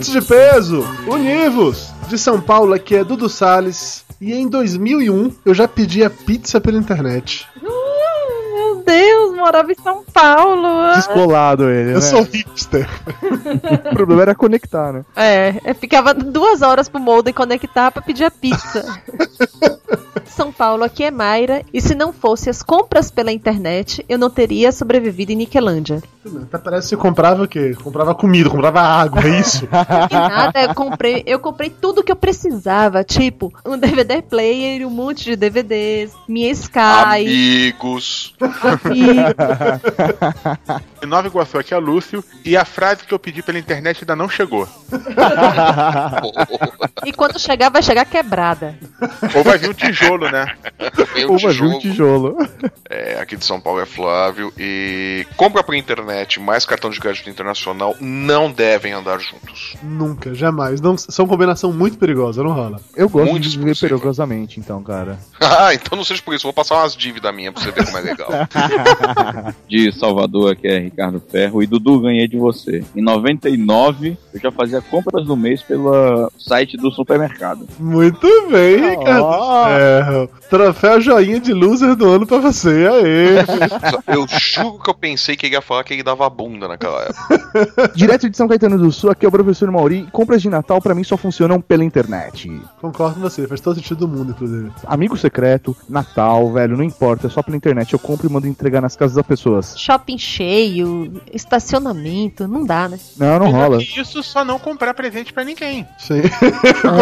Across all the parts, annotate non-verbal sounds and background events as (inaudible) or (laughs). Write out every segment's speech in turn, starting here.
Ouvintes de peso, univos! De São Paulo aqui é Dudu Salles. E em 2001 eu já pedia pizza pela internet. Uh, meu Deus, morava em São Paulo. Descolado ele, Eu né? sou hipster. (laughs) O problema era conectar, né? É, eu ficava duas horas pro modem conectar pra pedir a pizza. (laughs) São Paulo, aqui é Mayra, e se não fosse as compras pela internet, eu não teria sobrevivido em Niquelândia. Até parece que você comprava o quê? Comprava comida, comprava água, é isso? (laughs) E nada, eu comprei, eu comprei tudo que eu precisava, tipo, um DVD player, um monte de DVDs, minha Sky, Amigos. amigo. (laughs) Em Nova Iguaçu aqui é Lúcio e a frase que eu pedi pela internet ainda não chegou. (laughs) e quando chegar, vai chegar quebrada. Ou vai vir um tijolo, né? (laughs) Vem um Uma viu um tijolo. tijolo. É, aqui de São Paulo é Flávio. E compra pela internet mais cartão de crédito internacional não devem andar juntos. Nunca, jamais. Não, são combinação muito perigosa, não rola. Eu gosto Muito de viver perigosamente, então, cara. (laughs) Ah, então não seja por isso. Vou passar umas dívidas minhas pra você ver como é legal. (laughs) de Salvador, aqui é Ricardo Ferro. E Dudu, ganhei de você. Em 99, eu já fazia compras do mês pelo site do supermercado. Muito bem, Ricardo. Ó. Ferro. Troféu joinha de loser do ano pra você. Aê! Eu juro que eu pensei que ele ia falar que ele dava bunda naquela época. (laughs) Direto de São Caetano do Sul, aqui é o professor Mauri. Compras de Natal pra mim só funcionam pela internet. Concordo com você, faz todo sentido do mundo, inclusive. Amigo secreto, Natal, velho, não importa, é só pela internet. Eu compro e mando entregar nas casas das pessoas. Shopping cheio, estacionamento, não dá, né? Não, não rola. isso, só não comprar presente pra ninguém. Sim.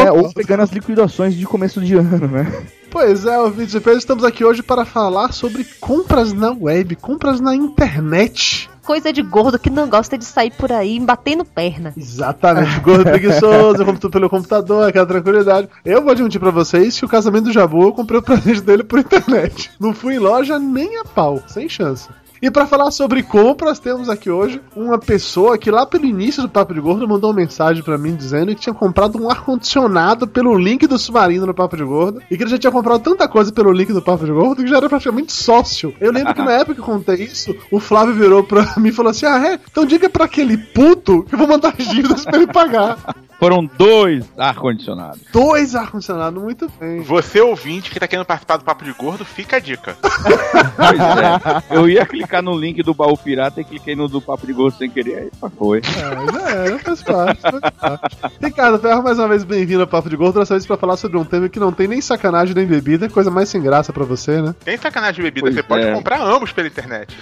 É, ou pegando as liquidações de começo de ano, né? Pois é, ouvintes peso, estamos aqui hoje para falar sobre compras na web, compras na internet. Coisa de gordo que não gosta de sair por aí batendo perna. Exatamente, (laughs) gordo preguiçoso, eu compro tudo pelo computador, aquela tranquilidade. Eu vou admitir pra vocês que o casamento do Jabu eu comprei o presente dele por internet. Não fui em loja nem a pau, sem chance. E pra falar sobre compras, temos aqui hoje uma pessoa que lá pelo início do Papo de Gordo mandou uma mensagem pra mim dizendo que tinha comprado um ar-condicionado pelo link do Submarino no Papo de Gordo e que ele já tinha comprado tanta coisa pelo link do Papo de Gordo que já era praticamente sócio. Eu lembro que na época que eu contei isso, o Flávio virou pra (laughs) mim e falou assim: Ah, é? Então diga pra aquele puto que eu vou mandar as dívidas pra ele pagar. Foram dois ar-condicionados. Dois ar-condicionado, muito bem. Você, ouvinte, que tá querendo participar do Papo de Gordo, fica a dica. (laughs) Pois é. Eu ia clicar no link do baú pirata e cliquei no do Papo de Gosto sem querer. Aí foi. É, já era, faz parte, faz parte. Ricardo Ferro, mais uma vez bem-vindo ao Papo de Gordo, dessa vez pra falar sobre um tema que não tem nem sacanagem nem bebida, é coisa mais sem graça pra você, né? Tem sacanagem de bebida, Pois você pode é. comprar ambos pela internet.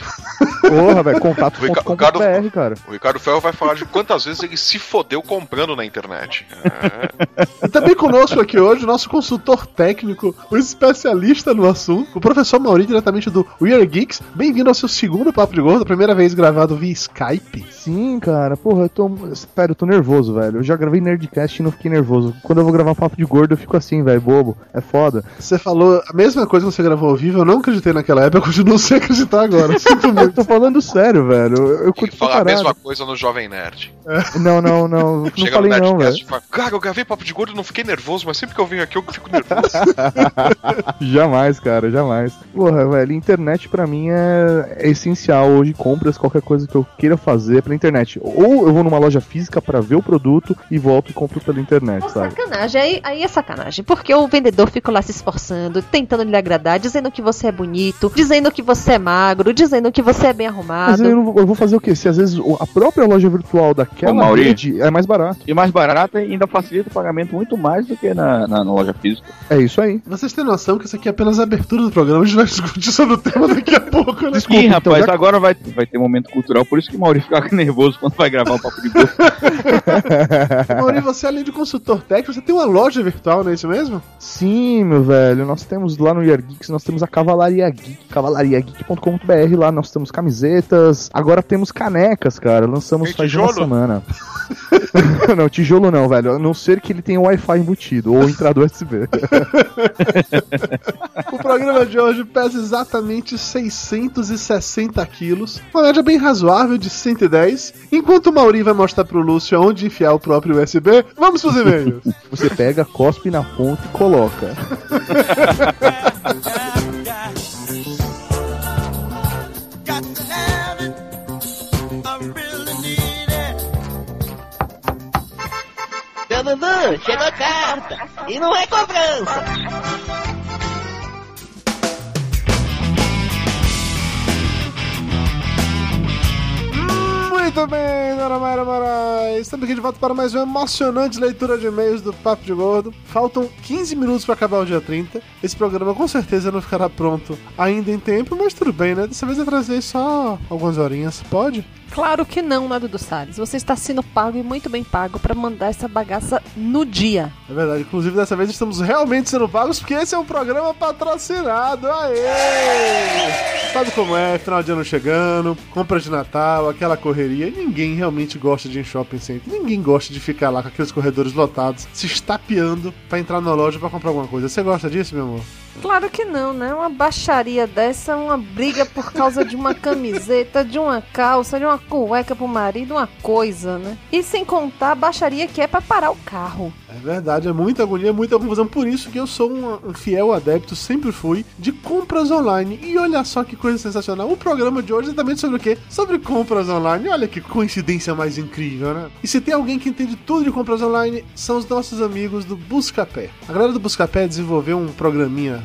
Porra, velho, Ricardo- contato.com.br, cara. O Ricardo Ferro vai falar de quantas vezes ele se fodeu comprando na internet. É. (laughs) E também conosco aqui hoje o nosso consultor técnico, o especialista no assunto, o professor Mauri, diretamente do We Are Geeks. Bem-vindo ao seu segundo Papo de Gordo, a primeira vez gravado via Skype. Sim, cara, porra, eu tô. Sério, eu tô nervoso, velho. Eu já gravei Nerdcast e não fiquei nervoso. Quando eu vou gravar papo de gordo, eu fico assim, velho, bobo. É foda. Você falou a mesma coisa que você gravou ao vivo, eu não acreditei naquela época, eu continuo sem acreditar agora. (laughs) Sinto Eu muito. tô falando sério, velho. Eu, eu Ele curto pra fala a mesma coisa no Jovem Nerd. Não, não, não. Não Chega falei no não, velho. e fala, cara, eu gravei papo de gordo e não fiquei nervoso, mas sempre que eu venho aqui eu fico nervoso. (laughs) (laughs) Jamais, cara, jamais. Porra, velho, internet pra mim é, é essencial hoje. Compras, qualquer coisa que eu queira fazer pela internet. Ou eu vou numa loja física pra ver o produto e volto e compro pela internet, É sabe? sacanagem, aí, aí é sacanagem. Porque o vendedor fica lá se esforçando, tentando lhe agradar, dizendo que você é bonito, dizendo que você é magro, dizendo que você é bem Mas arrumado. eu, não vou- eu vou fazer o quê? Se às vezes a própria loja virtual daquela Ô, rede é mais barato. E mais barato e ainda facilita o pagamento muito mais do que na, na, na loja física. É isso aí. Vocês têm noção que isso aqui é apenas a abertura do programa, a gente vai discutir sobre o tema daqui a pouco, né? (laughs) Desculpa, Ih, então, rapaz, já- agora vai, vai ter momento cultural, por isso que o Maurício fica (laughs) nervoso quando vai gravar o Papo de Gosto. (laughs) Mauri, você além de consultor técnico, você tem uma loja virtual, não é isso mesmo? Sim, meu velho. Nós temos lá no Year Geeks, nós temos a Cavalaria Geek, cavalariageek.com.br. Lá nós temos camisetas. Agora temos canecas, cara. Lançamos faz uma semana. não, tijolo não, velho. A não ser que ele tenha Wi-Fi embutido ou entrada USB. (laughs) O programa de hoje pesa exatamente 660 quilos, uma média bem razoável de 110. Enquanto o Mauri vai mostrar pro Lúcio onde enfiar o próprio USB, vamos pros e-mails. (laughs) Você pega, cospe na ponta e coloca. (laughs) Dudu, chegou carta. E não é cobrança. Muito bem, Dona Mayra Moraes. Estamos aqui de volta para mais uma emocionante leitura de e-mails do Papo de Gordo. Faltam 15 minutos para acabar o dia 30. Esse programa com certeza não ficará pronto ainda em tempo, mas tudo bem, né? Dessa vez eu trazer só algumas horinhas. Pode? Claro que não, né, Dudu Salles? Você está sendo pago e muito bem pago pra mandar essa bagaça no dia. É verdade. Inclusive, dessa vez estamos realmente sendo pagos porque esse é um programa patrocinado. Aê! Sabe como é? Final de ano chegando, compra de Natal, aquela correria. Ninguém realmente gosta de ir em shopping center. Ninguém gosta de ficar lá com aqueles corredores lotados, se estapeando pra entrar na loja pra comprar alguma coisa. Você gosta disso, meu amor? Claro que não, né? Uma baixaria dessa é uma briga por causa de uma camiseta, de uma calça, de uma cueca pro marido, uma coisa, né? E sem contar a baixaria que é pra parar o carro. É verdade, é muita agonia, muita confusão. Por isso que eu sou um, um fiel adepto, sempre fui, de compras online. E olha só que coisa sensacional. O programa de hoje é também sobre o quê? Sobre compras online. Olha que coincidência mais incrível, né? E se tem alguém que entende tudo de compras online, são os nossos amigos do Buscapé. A galera do Buscapé desenvolveu um programinha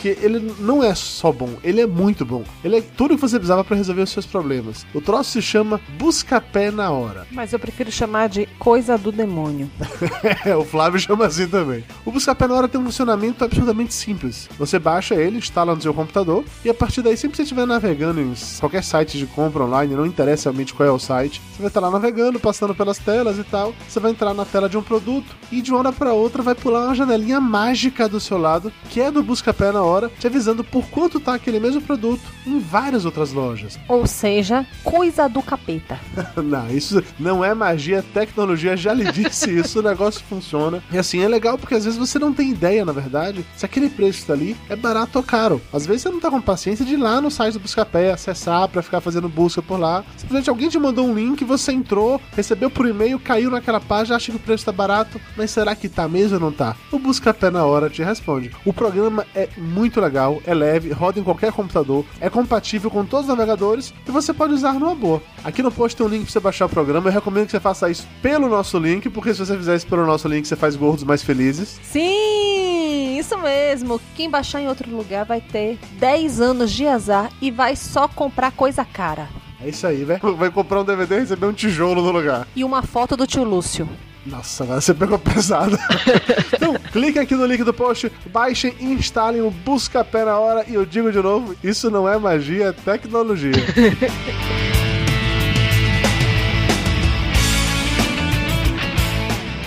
que ele não é só bom, ele é muito bom. Ele é tudo que você precisava para resolver os seus problemas. O troço se chama Buscapé na hora. Mas eu prefiro chamar de coisa do demônio. É, (laughs) o Flávio chama assim também. O Buscapé na hora tem um funcionamento absolutamente simples. Você baixa ele, instala no seu computador e a partir daí, sempre que você estiver navegando em qualquer site de compra online, não interessa realmente qual é o site, você vai estar lá navegando, passando pelas telas e tal. Você vai entrar na tela de um produto e de uma hora para outra vai pular uma janelinha mágica do seu lado, que é do Buscapé na hora, te avisando por quanto tá aquele mesmo produto em várias outras lojas. Ou seja, coisa do capeta. (laughs) não, isso não é magia, tecnologia já lhe disse (laughs) isso, o negócio funciona. E assim, é legal porque às vezes você não tem ideia, na verdade, se aquele preço tá ali é barato ou caro. Às vezes você não tá com paciência de ir lá no site do Buscapé, acessar pra ficar fazendo busca por lá. Simplesmente alguém te mandou um link, você entrou, recebeu por e-mail, caiu naquela página, acha que o preço tá barato, mas será que tá mesmo ou não tá? O Buscapé na hora te responde. O programa é muito legal, é leve, roda em qualquer computador, é compatível com todos os navegadores e você pode usar numa boa. Aqui no post tem um link pra você baixar o programa, eu recomendo que você faça isso pelo nosso link, porque se você fizer isso pelo nosso link, você faz gordos mais felizes. Sim, isso mesmo. Quem baixar em outro lugar vai ter 10 anos de azar e vai só comprar coisa cara. É isso aí, velho. Vai comprar um DVD e receber um tijolo no lugar. E uma foto do tio Lúcio. Nossa, agora você pegou pesado. (laughs) então, clique aqui no link do post, baixem e instalem o Buscapé na hora. E eu digo de novo, isso não é magia, é tecnologia. (laughs)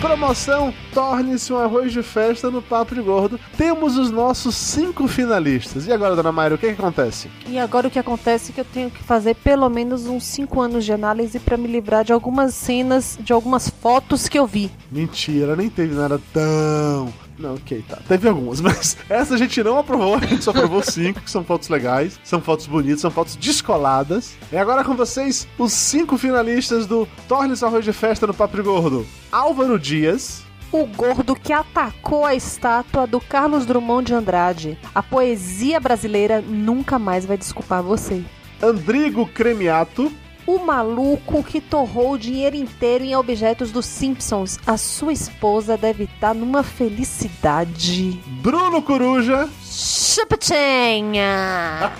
Promoção Torne-se um arroz de festa no Papo de Gordo. Temos os nossos cinco finalistas. E agora, dona Mayra, o que, que acontece? E agora o que acontece é que eu tenho que fazer pelo menos uns 5 anos de análise pra me livrar de algumas cenas, de algumas fotos que eu vi. Mentira, nem teve nada tão. Não, ok, tá. Teve algumas, (laughs) mas essa a gente não aprovou, a gente só aprovou (laughs) cinco, que são fotos legais, são fotos bonitas, são fotos descoladas. E agora com vocês, os cinco finalistas do Torne-se Arroz de Festa no Papo Gordo. Álvaro Dias, O gordo que atacou a estátua do Carlos Drummond de Andrade. A poesia brasileira nunca mais vai desculpar você. Andrigo Cremiato, O maluco que torrou o dinheiro inteiro em objetos dos Simpsons. A sua esposa deve estar numa felicidade. Bruno Coruja, Chupatinha! (laughs)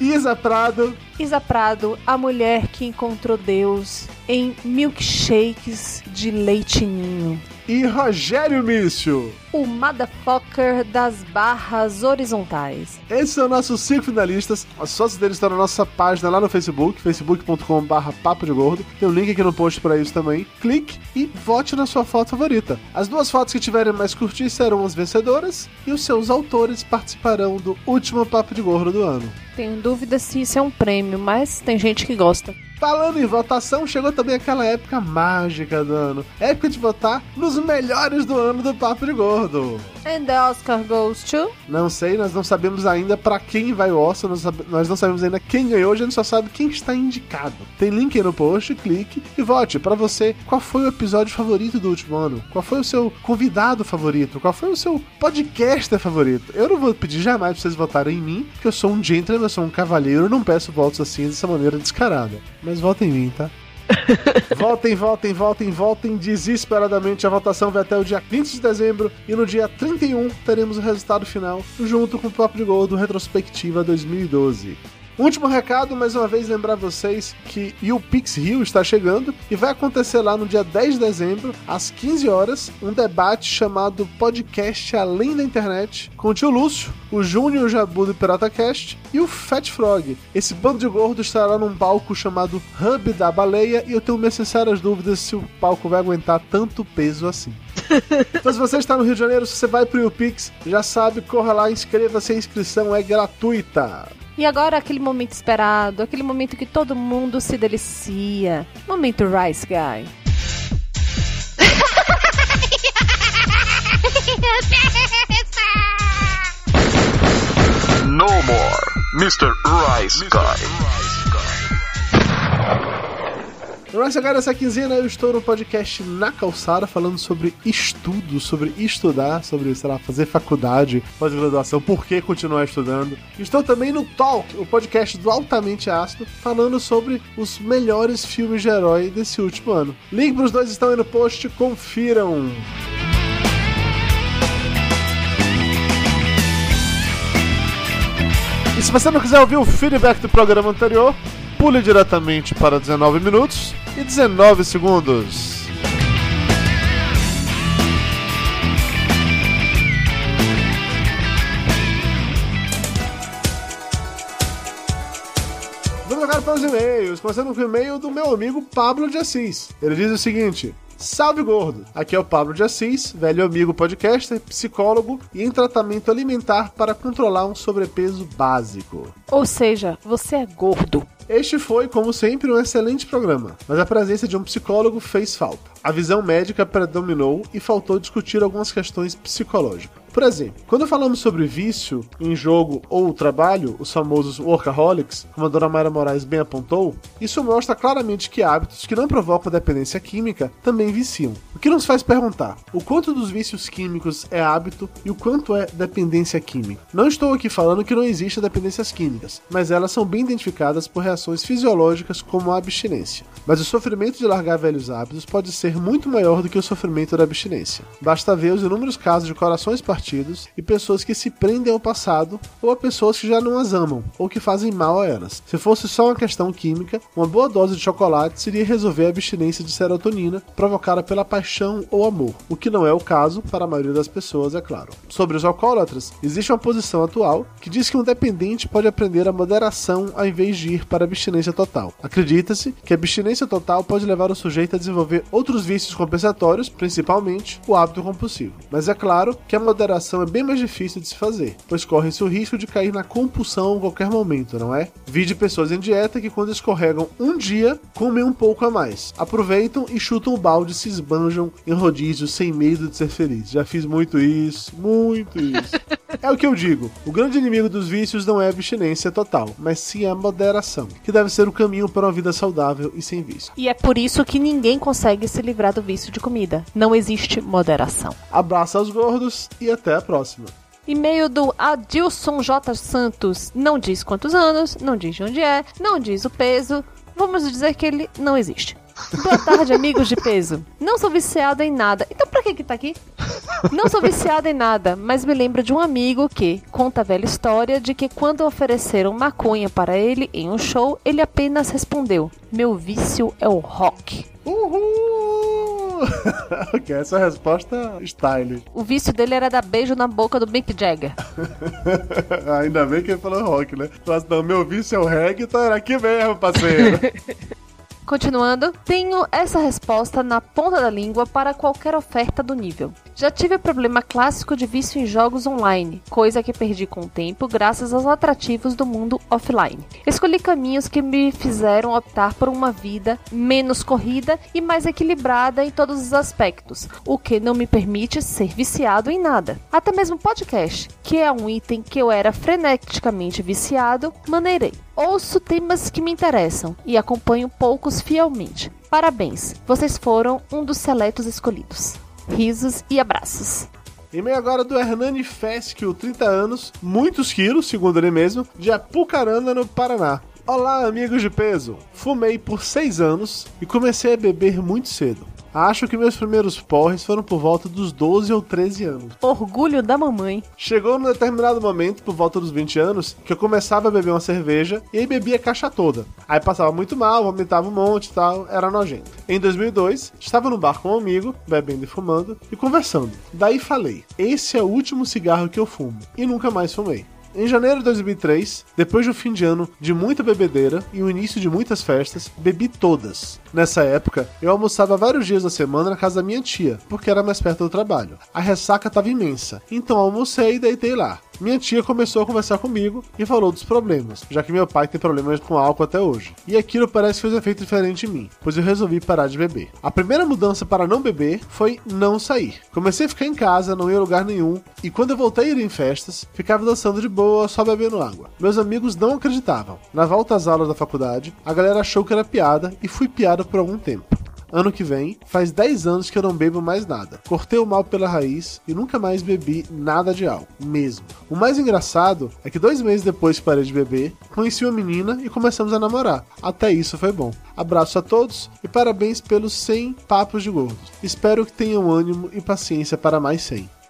Isa Prado, Isa Prado, a mulher que encontrou Deus em milkshakes de leite ninho. e Rogério Mício. O motherfucker das barras horizontais. Esses são nossos cinco finalistas. As fotos deles estão na nossa página lá no Facebook, facebook.com.br papo de gordo. Tem um link aqui no post para isso também. Clique e vote na sua foto favorita. As duas fotos que tiverem mais curtir serão as vencedoras e os seus autores participarão do último papo de gordo do ano. Tenho dúvida se isso é um prêmio, mas tem gente que gosta. Falando em votação, chegou também aquela época mágica do ano. Época de votar nos melhores do ano do Papo de Gordo. And the Oscar goes to... Não sei, nós não sabemos ainda pra quem vai o Oscar, nós, não sabemos ainda quem ganhou, a gente só sabe quem está indicado. Tem link aí no post, clique e vote pra você qual foi o episódio favorito do último ano, qual foi o seu convidado favorito, qual foi o seu podcaster favorito. Eu não vou pedir jamais pra vocês votarem em mim, porque eu sou um gentleman, eu sou um cavalheiro, não peço votos assim dessa maneira descarada. Mas votem em mim, tá? (laughs) votem, votem, votem, votem desesperadamente. A votação vai até o dia 20 de dezembro e no dia 31 teremos o resultado final, junto com o de Gol do Retrospectiva 2012. Último recado, mais uma vez lembrar vocês que o Pix Rio está chegando e vai acontecer lá no dia 10 de dezembro, às 15 horas, um debate chamado Podcast Além da Internet, com o tio Lúcio, o Júnior Jabu do PirataCast e o Fat Frog. Esse bando de gordo estará num palco chamado Hub da Baleia e eu tenho minhas sinceras dúvidas se o palco vai aguentar tanto peso assim. (laughs) Então, se você está no Rio de Janeiro, se você vai pro UPix, já sabe, corra lá, inscreva-se, a inscrição é gratuita. E agora aquele momento esperado, aquele momento que todo mundo se delicia. Momento Rice Guy. No more, Mr. Rice Guy. Mas agora essa quinzena eu estou no podcast Na Calçada falando sobre estudo, sobre estudar, sobre, sei lá, fazer faculdade, pós-graduação, por que continuar estudando. Estou também no Talk, o podcast do Altamente Ácido, falando sobre os melhores filmes de herói desse último ano. Link para os dois estão aí no post, confiram. E se você não quiser ouvir o feedback do programa anterior, pule diretamente para 19 minutos e 19 segundos. Vamos agora para os e-mails, começando com o e-mail do meu amigo Pablo de Assis. Ele diz o seguinte: Salve gordo! Aqui é o Pablo de Assis, velho amigo podcaster, psicólogo e em tratamento alimentar para controlar um sobrepeso básico. Ou seja, você é gordo. Este foi, como sempre, um excelente programa, mas a presença de um psicólogo fez falta. A visão médica predominou e faltou discutir algumas questões psicológicas. Por exemplo, quando falamos sobre vício em jogo ou trabalho, os famosos workaholics, como a dona Mayra Moraes bem apontou, isso mostra claramente que hábitos que não provocam dependência química também viciam. O que nos faz perguntar o quanto dos vícios químicos é hábito e o quanto é dependência química. Não estou aqui falando que não exista dependências químicas, mas elas são bem identificadas por reações fisiológicas como a abstinência. Mas o sofrimento de largar velhos hábitos pode ser muito maior do que o sofrimento da abstinência. Basta ver os inúmeros casos de corações partidos e pessoas que se prendem ao passado ou a pessoas que já não as amam ou que fazem mal a elas. Se fosse só uma questão química, uma boa dose de chocolate seria resolver a abstinência de serotonina provocada pela paixão ou amor, o que não é o caso para a maioria das pessoas, é claro. Sobre os alcoólatras, existe uma posição atual que diz que um dependente pode aprender a moderação ao invés de ir para a abstinência total. Acredita-se que a abstinência total pode levar o sujeito a desenvolver outros vícios compensatórios, principalmente o hábito compulsivo. Mas é claro que a moderação é bem mais difícil de se fazer, pois corre-se o risco de cair na compulsão a qualquer momento, não é? Vi de pessoas em dieta que quando escorregam um dia, comem um pouco a mais. Aproveitam e chutam o balde se esbanjam em rodízios sem medo de ser feliz. Já fiz muito isso, muito isso. (laughs) É o que eu digo. O grande inimigo dos vícios não é a abstinência total, mas sim a moderação, que deve ser o caminho para uma vida saudável e sem vício. E é por isso que ninguém consegue se livrar do vício de comida. Não existe moderação. Abraço aos gordos e até a próxima. E-mail do Adilson J. Santos. Não diz quantos anos, não diz de onde é, não diz o peso. Vamos dizer que ele não existe. Boa tarde, amigos de peso. Não sou viciada em nada. Então pra que que tá aqui? Não sou viciada em nada, mas me lembro de um amigo que conta a velha história de que quando ofereceram maconha para ele em um show, ele apenas respondeu: Meu vício é o rock. Uhul! (laughs) ok, essa resposta style. O vício dele era dar beijo na boca do Mick Jagger. (laughs) Ainda bem que ele falou rock, né? Mas não, meu vício é o reggae, então era aqui mesmo, parceiro. (laughs) Continuando, tenho essa resposta na ponta da língua para qualquer oferta do nível. Já tive o problema clássico de vício em jogos online, coisa que perdi com o tempo graças aos atrativos do mundo offline. Escolhi caminhos que me fizeram optar por uma vida menos corrida e mais equilibrada em todos os aspectos, o que não me permite ser viciado em nada. Até mesmo podcast, que é um item que eu era freneticamente viciado, maneirei. Ouço temas que me interessam e acompanho poucos fielmente. Parabéns, vocês foram um dos seletos escolhidos. Risos e abraços. E-mail agora do Hernani Fesquio, 30 anos, muitos quilos, segundo ele mesmo, de Apucarana, no Paraná. Olá, amigos de peso! Fumei por 6 anos e comecei a beber muito cedo. Acho que meus primeiros porres foram por volta dos 12 ou 13 anos. Orgulho da mamãe. Chegou num determinado momento, por volta dos 20 anos, que eu começava a beber uma cerveja e aí bebia a caixa toda. Aí passava muito mal, vomitava um monte e tal, era nojento. Em 2002, estava no bar com um amigo, bebendo e fumando, e conversando. Daí falei: esse é o último cigarro que eu fumo. E nunca mais fumei. Em janeiro de 2003, depois de um fim de ano de muita bebedeira e o início de muitas festas, bebi todas. Nessa época, eu almoçava vários dias da semana na casa da minha tia, porque era mais perto do trabalho. A ressaca estava imensa, então almocei e deitei lá. Minha tia começou a conversar comigo e falou dos problemas, já que meu pai tem problemas com álcool até hoje. E aquilo parece que fez um efeito diferente em mim, pois eu resolvi parar de beber. A primeira mudança para não beber foi não sair. Comecei a ficar em casa, não ia a lugar nenhum, e quando eu voltei a ir em festas, ficava dançando de boa, só bebendo água. Meus amigos não acreditavam. Na volta às aulas da faculdade, a galera achou que era piada e fui piada por algum tempo. Ano que vem, faz 10 anos que eu não bebo mais nada. Cortei o mal pela raiz e nunca mais bebi nada de álcool, mesmo. O mais engraçado é que dois meses depois que parei de beber, conheci uma menina e começamos a namorar. Até isso foi bom. Abraço a todos e parabéns pelos 100 papos de gordos. Espero que tenham ânimo e paciência para mais 100.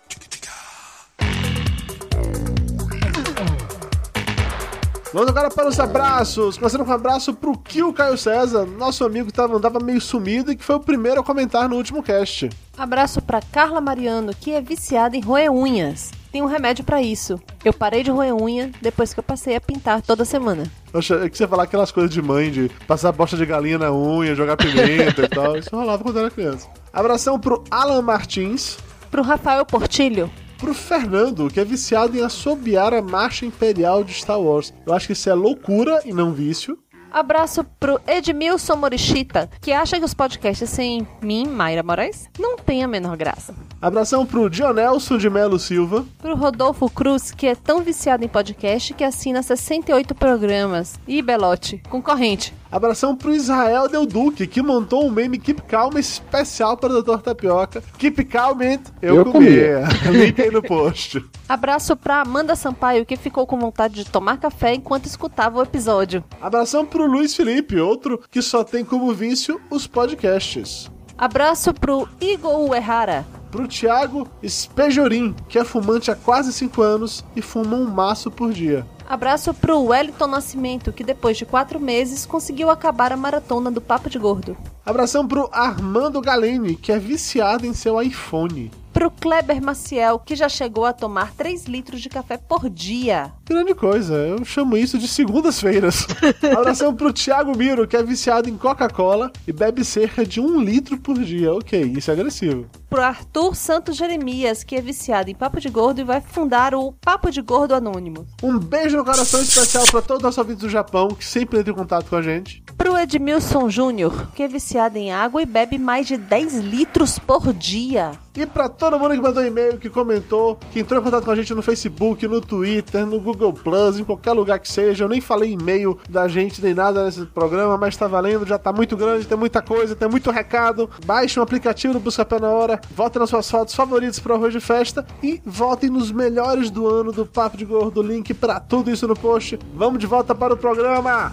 Vamos agora para os abraços. Começando com um abraço pro Kio Caio César, nosso amigo que tava, andava meio sumido e que foi o primeiro a comentar no último cast. Abraço pra Carla Mariano, que é viciada em roer unhas. Tem um remédio pra isso. Eu parei de roer unha depois que eu passei a pintar toda semana. Poxa, é que você falar aquelas coisas de mãe, de passar bosta de galinha na unha, jogar pimenta e tal. Isso rolava quando eu era criança. Abração pro Alan Martins. Pro Rafael Portilho. Pro Fernando, que é viciado em assobiar a marcha imperial de Star Wars. Eu acho que isso é loucura e não vício. Abraço pro Edmilson Morichita, que acha que os podcasts sem mim, Mayra Moraes, não tem a menor graça. Abração pro Dionelson de Melo Silva. Pro Rodolfo Cruz, que é tão viciado em podcast que assina 68 programas. E Belote, concorrente. Abração pro Israel Del Duque, que montou um meme Keep Calm especial para o Dr. Tapioca. Keep Calm, eu, Eu comia. (laughs) Link aí no post. Abraço pra Amanda Sampaio, que ficou com vontade de tomar café enquanto escutava o episódio. Abração pro Luiz Felipe, outro que só tem como vício os podcasts. Abraço pro Igor Uehara. Pro Thiago Espejorim, que é fumante há quase 5 anos e fuma um maço por dia. Abraço pro Wellington Nascimento, que depois de quatro meses conseguiu acabar a maratona do Papo de Gordo. Abração pro Armando Galeni, que é viciado em seu iPhone. Pro Kleber Maciel, que já chegou a tomar 3 litros de café por dia. Grande coisa, eu chamo isso de segundas-feiras. (laughs) Abração pro Thiago Miro, que é viciado em Coca-Cola e bebe cerca de um litro por dia. Ok, isso é agressivo. Pro Arthur Santos Jeremias, que é viciado em Papo de Gordo e vai fundar o Papo de Gordo Anônimo. Um beijo no coração especial para todos os nossos ouvintes do Japão, que sempre entram em contato com a gente. Pro Edmilson Júnior, que é viciado em água e bebe mais de 10 litros por dia. E pra todo mundo que mandou e-mail, que comentou, que entrou em contato com a gente no Facebook, no Twitter, no Google Plus, em qualquer lugar que seja. Eu nem falei e-mail da gente nem nada nesse programa, mas tá valendo, já tá muito grande, tem muita coisa, tem muito recado. Baixe um aplicativo do Buscapé na hora, votem nas suas fotos favoritas pro arroz de festa e votem nos melhores do ano do Papo de Gordo. Link pra tudo isso no post. Vamos de volta para o programa!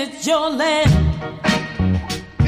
and it's your land.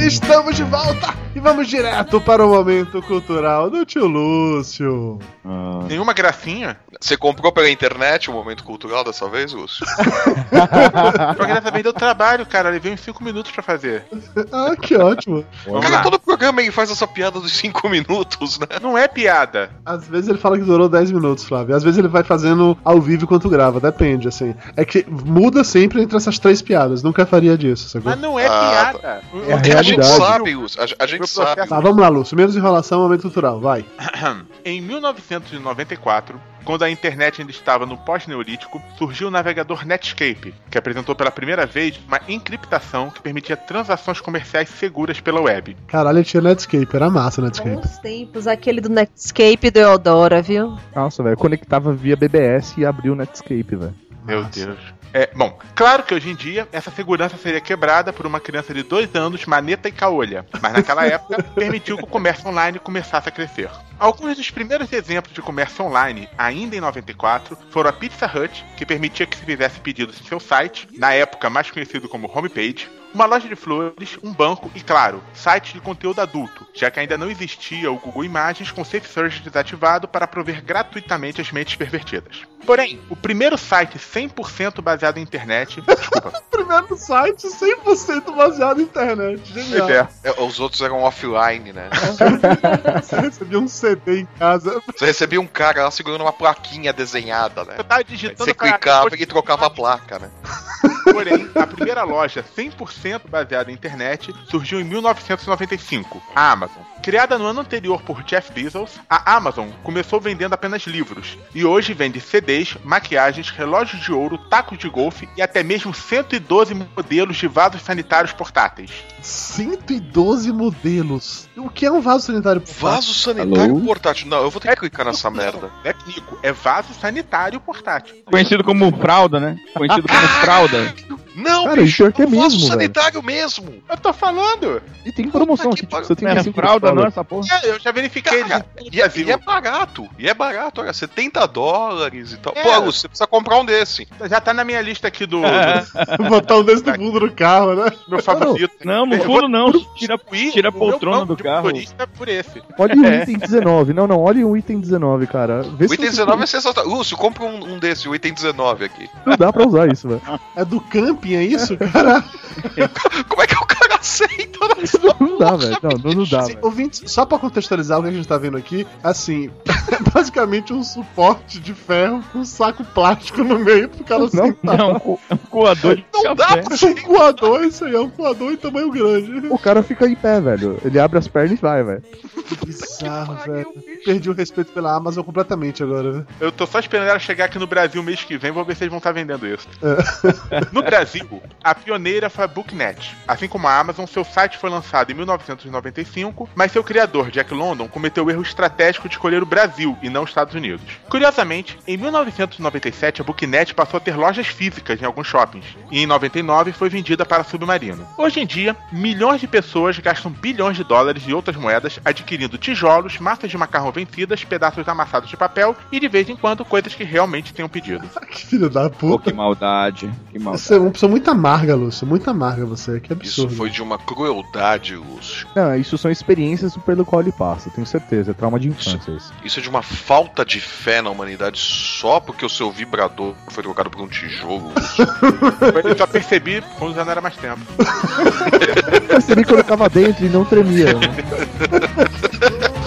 Estamos de volta e vamos direto para o momento cultural do tio Lúcio. Ah, Nenhuma gracinha? Você comprou pela internet o momento cultural dessa vez, Lúcio? (laughs) Porque dessa vez deu trabalho, cara. Eu levei uns 5 minutos pra fazer. Ah, que ótimo. Vamos Cara, lá. todo programa ele faz essa piada dos 5 minutos, né? Não é piada. Às vezes ele fala que durou 10 minutos, Flávio. Às vezes ele vai fazendo ao vivo enquanto grava, depende, assim. É que muda sempre entre essas três piadas. Nunca faria disso, sacou? Mas não é Ah, piada. É a A gente sabe, Lúcio. A, a gente sabe. processo- Tá, vamos lá, Lúcio. Menos enrolação, momento cultural, vai. (clears throat) Em 1994, quando a internet ainda estava no pós-neolítico, surgiu o navegador Netscape, que apresentou pela primeira vez uma encriptação que permitia transações comerciais seguras pela web. Caralho, tinha Netscape, era massa Netscape. Bons tempos, aquele do Netscape do Eudora, viu? Nossa, velho, conectava via BBS e abriu o Netscape, velho. Meu. Deus. É, bom, claro que hoje em dia essa segurança seria quebrada por uma criança de dois anos, maneta e caolha, mas naquela (laughs) época permitiu que o comércio online começasse a crescer. Alguns dos primeiros exemplos de comércio online, ainda em 94, foram a Pizza Hut, que permitia que se fizesse pedidos em seu site, na época mais conhecido como homepage, uma loja de flores, um banco e, claro, sites de conteúdo adulto, já que ainda não existia o Google Imagens com Safe Search desativado para prover gratuitamente as mentes pervertidas. Porém, o primeiro site 100% baseado em internet. (laughs) Desculpa. Primeiro site 100% baseado em internet. Genial. É. É, Os outros eram offline, né? (laughs) Você recebia um CD em casa. Você recebia um cara lá segurando uma plaquinha desenhada, né? Eu tava digitando Você pra- clicava e trocava a placa, né? Porém, a primeira loja 100% baseada em internet surgiu em 1995, a Amazon. Criada no ano anterior por Jeff Bezos, a Amazon começou vendendo apenas livros e hoje vende CDs, maquiagens, relógios de ouro, tacos de golfe e até mesmo 112 modelos de vasos sanitários portáteis. 112 modelos. O que é um vaso sanitário? Vaso sanitário Alô? portátil. Não, eu vou ter que clicar nessa merda. É Nico, é vaso sanitário portátil. Conhecido como fralda, né? Conhecido como (laughs) fralda. Não, Cara, bicho, que é um vaso mesmo, velho. sanitário mesmo. Eu tô falando. E tem promoção aqui, tipo, pariu. Não é 75 fralda, não, essa porra. É, eu já verifiquei. Cara, E é, e é barato. E é barato, olha, 70 dólares e tal. É. Pô, Lúcio, você precisa comprar um desse. Já tá na minha lista aqui do, do (laughs) Botar um desse no fundo do carro, né? meu favorito. Não, no Eu fundo não. Tira, tira a poltrona do carro. por esse. Olha o É. item 19. Não, não, olha o item 19, cara. Vê O item você- 19 é sensacional. Lúcio, compra um, um desse, o item 19 aqui. Não dá pra usar isso, velho. É do camping, é isso, cara? (laughs) Como é que o cara aceita? Não dá, velho. Não, não, não dá, velho. Ouvintes, só pra contextualizar o que a gente tá vendo aqui, assim, (laughs) é basicamente um suporte de ferro com um saco plástico no meio pro cara sentar. Não, um co- um coador de Não dá pra É um coador, isso aí, é um coador em tamanho grande. O cara fica em pé, velho. Ele abre as pernas e vai, velho. Que bizarro, velho. Perdi o respeito pela Amazon completamente agora, né? Eu tô só esperando ela chegar aqui no Brasil mês que vem, vou ver se eles vão estar vendendo isso. É. (laughs) No Brasil, a pioneira foi a Booknet. Assim como a Amazon, seu site foi lançado em 1995, mas seu criador, Jack London, cometeu o erro estratégico de escolher o Brasil e não os Estados Unidos. Curiosamente, em 1997 a Booknet passou a ter lojas físicas em alguns shoppings, e em 99 foi vendida para Submarino. Hoje em dia, milhões de pessoas gastam bilhões de dólares e outras moedas adquirindo tijolos, massas de macarrão vencidas, pedaços amassados de papel e de vez em quando coisas que realmente tenham pedido. (laughs) Que filho da Pô, puta. que maldade. Que maldade. Você é uma pessoa muito amarga, Lúcio. Muito amarga você. Que Isso absurdo. foi de uma crueldade, Lúcio. Não, isso são experiências pelo qual ele passa, tenho certeza. É trauma de infância isso. Isso é de uma falta de fé na humanidade só porque o seu vibrador foi trocado por um tijolo. Lúcio. (laughs) Eu só percebi quando já não era mais tempo. Eu percebi que eu colocava dentro e não tremia. né?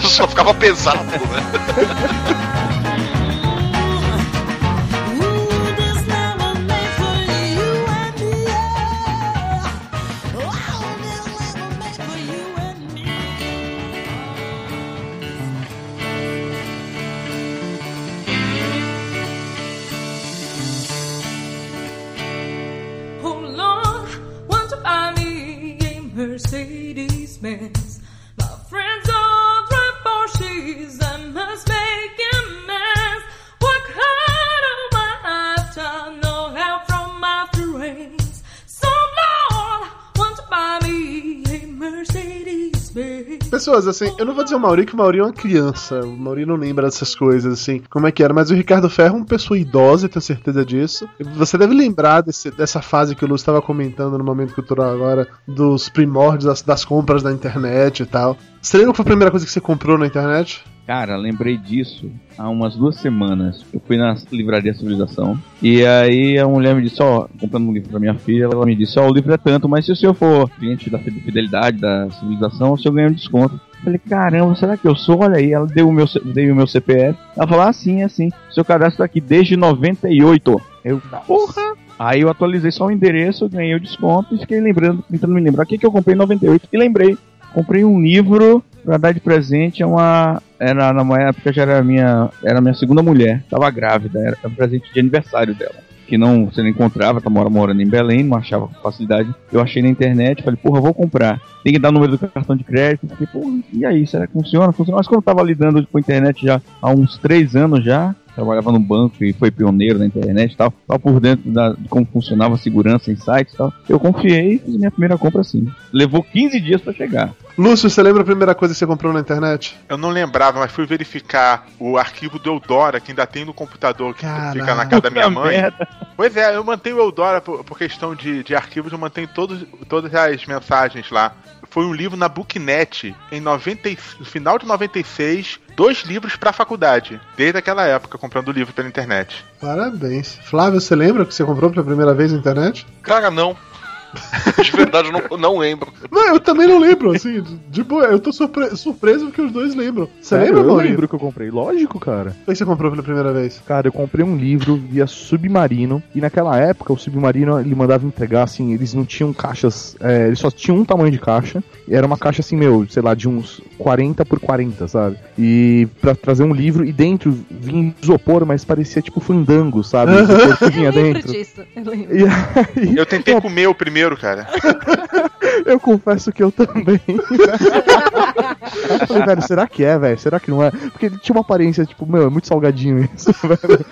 (laughs) só ficava pesado, né? (laughs) Assim, eu não vou dizer o Mauri que o Mauri é uma criança. O Mauri não lembra dessas coisas, assim, como é que era. Mas o Ricardo Ferro é uma pessoa idosa, tenho certeza disso. Você deve lembrar desse- dessa fase que o Lúcio estava comentando no Momento Cultural agora, dos primórdios das, das compras da internet e tal. Você lembra qual foi a primeira coisa que você comprou na internet? Cara, lembrei disso há umas duas semanas. Eu fui na livraria Civilização e aí a mulher me disse, ó, comprando um livro pra minha filha, ela me disse, ó, o livro é tanto, mas se o senhor for cliente da fidelidade da Civilização, o senhor ganha um desconto. Eu Falei, caramba, será que eu sou? Olha aí, ela deu o meu, dei o meu CPF. Ela falou, ah, sim, é assim. Seu cadastro tá aqui desde 98. Eu, porra! Aí eu atualizei só o endereço, ganhei o desconto e fiquei lembrando, tentando me lembrar o que, que eu comprei em 98 e lembrei. Comprei um livro pra dar de presente a uma. Era na época já era minha. Era minha segunda mulher. Tava grávida, era um presente de aniversário dela. Que não você não encontrava, tá mora- morando em Belém, não achava com facilidade. Eu achei na internet, falei, porra, vou comprar. Tem que dar o número do cartão de crédito. Fiquei, porra, e aí, será que funciona? Funciona. Mas quando eu tava lidando com a internet já há uns três anos já, trabalhava no banco e foi pioneiro na internet e tal, tava por dentro da, de como funcionava a segurança em sites e tal. Eu confiei e fiz minha primeira compra assim. Levou 15 dias pra chegar. Lúcio, você lembra a primeira coisa que você comprou na internet? Eu não lembrava, mas fui verificar o arquivo do Eudora, que ainda tem no computador que fica na casa da minha mãe. merda. Pois é, eu mantenho o Eudora por, por questão de, de arquivos, eu mantenho todos, todas as mensagens lá. Foi um livro na Booknet em 90, e- no final de 96, dois livros pra faculdade. Desde aquela época, comprando livro pela internet. Parabéns. Flávio, você lembra que você comprou pela primeira vez na internet? Cara, não. (laughs) De verdade, eu não, não lembro. Não, eu também não lembro, assim, de- boa. Eu tô surpre- surpreso porque os dois lembram. Você Sério? lembra, Eu Maurício? lembro que eu comprei. Lógico, cara. O que você comprou pela primeira vez? Cara, eu comprei um livro via Submarino. E naquela época, o Submarino, ele mandava entregar, assim, eles não tinham caixas... é, eles só tinham um tamanho de caixa. E era uma caixa, assim, meu, sei lá, de uns 40 por 40, sabe? E pra trazer um livro, e dentro vinha isopor, mas parecia tipo fandango, sabe? (laughs) Isopor que vinha Eu lembro dentro. disso. Eu lembro. E aí, Eu tentei comer o primeiro, cara. (laughs) eu confesso que eu também. (laughs) eu falei, velho, será que é, velho? Será que não é? Porque ele tinha uma aparência, tipo, meu, é muito salgadinho isso, (laughs) velho.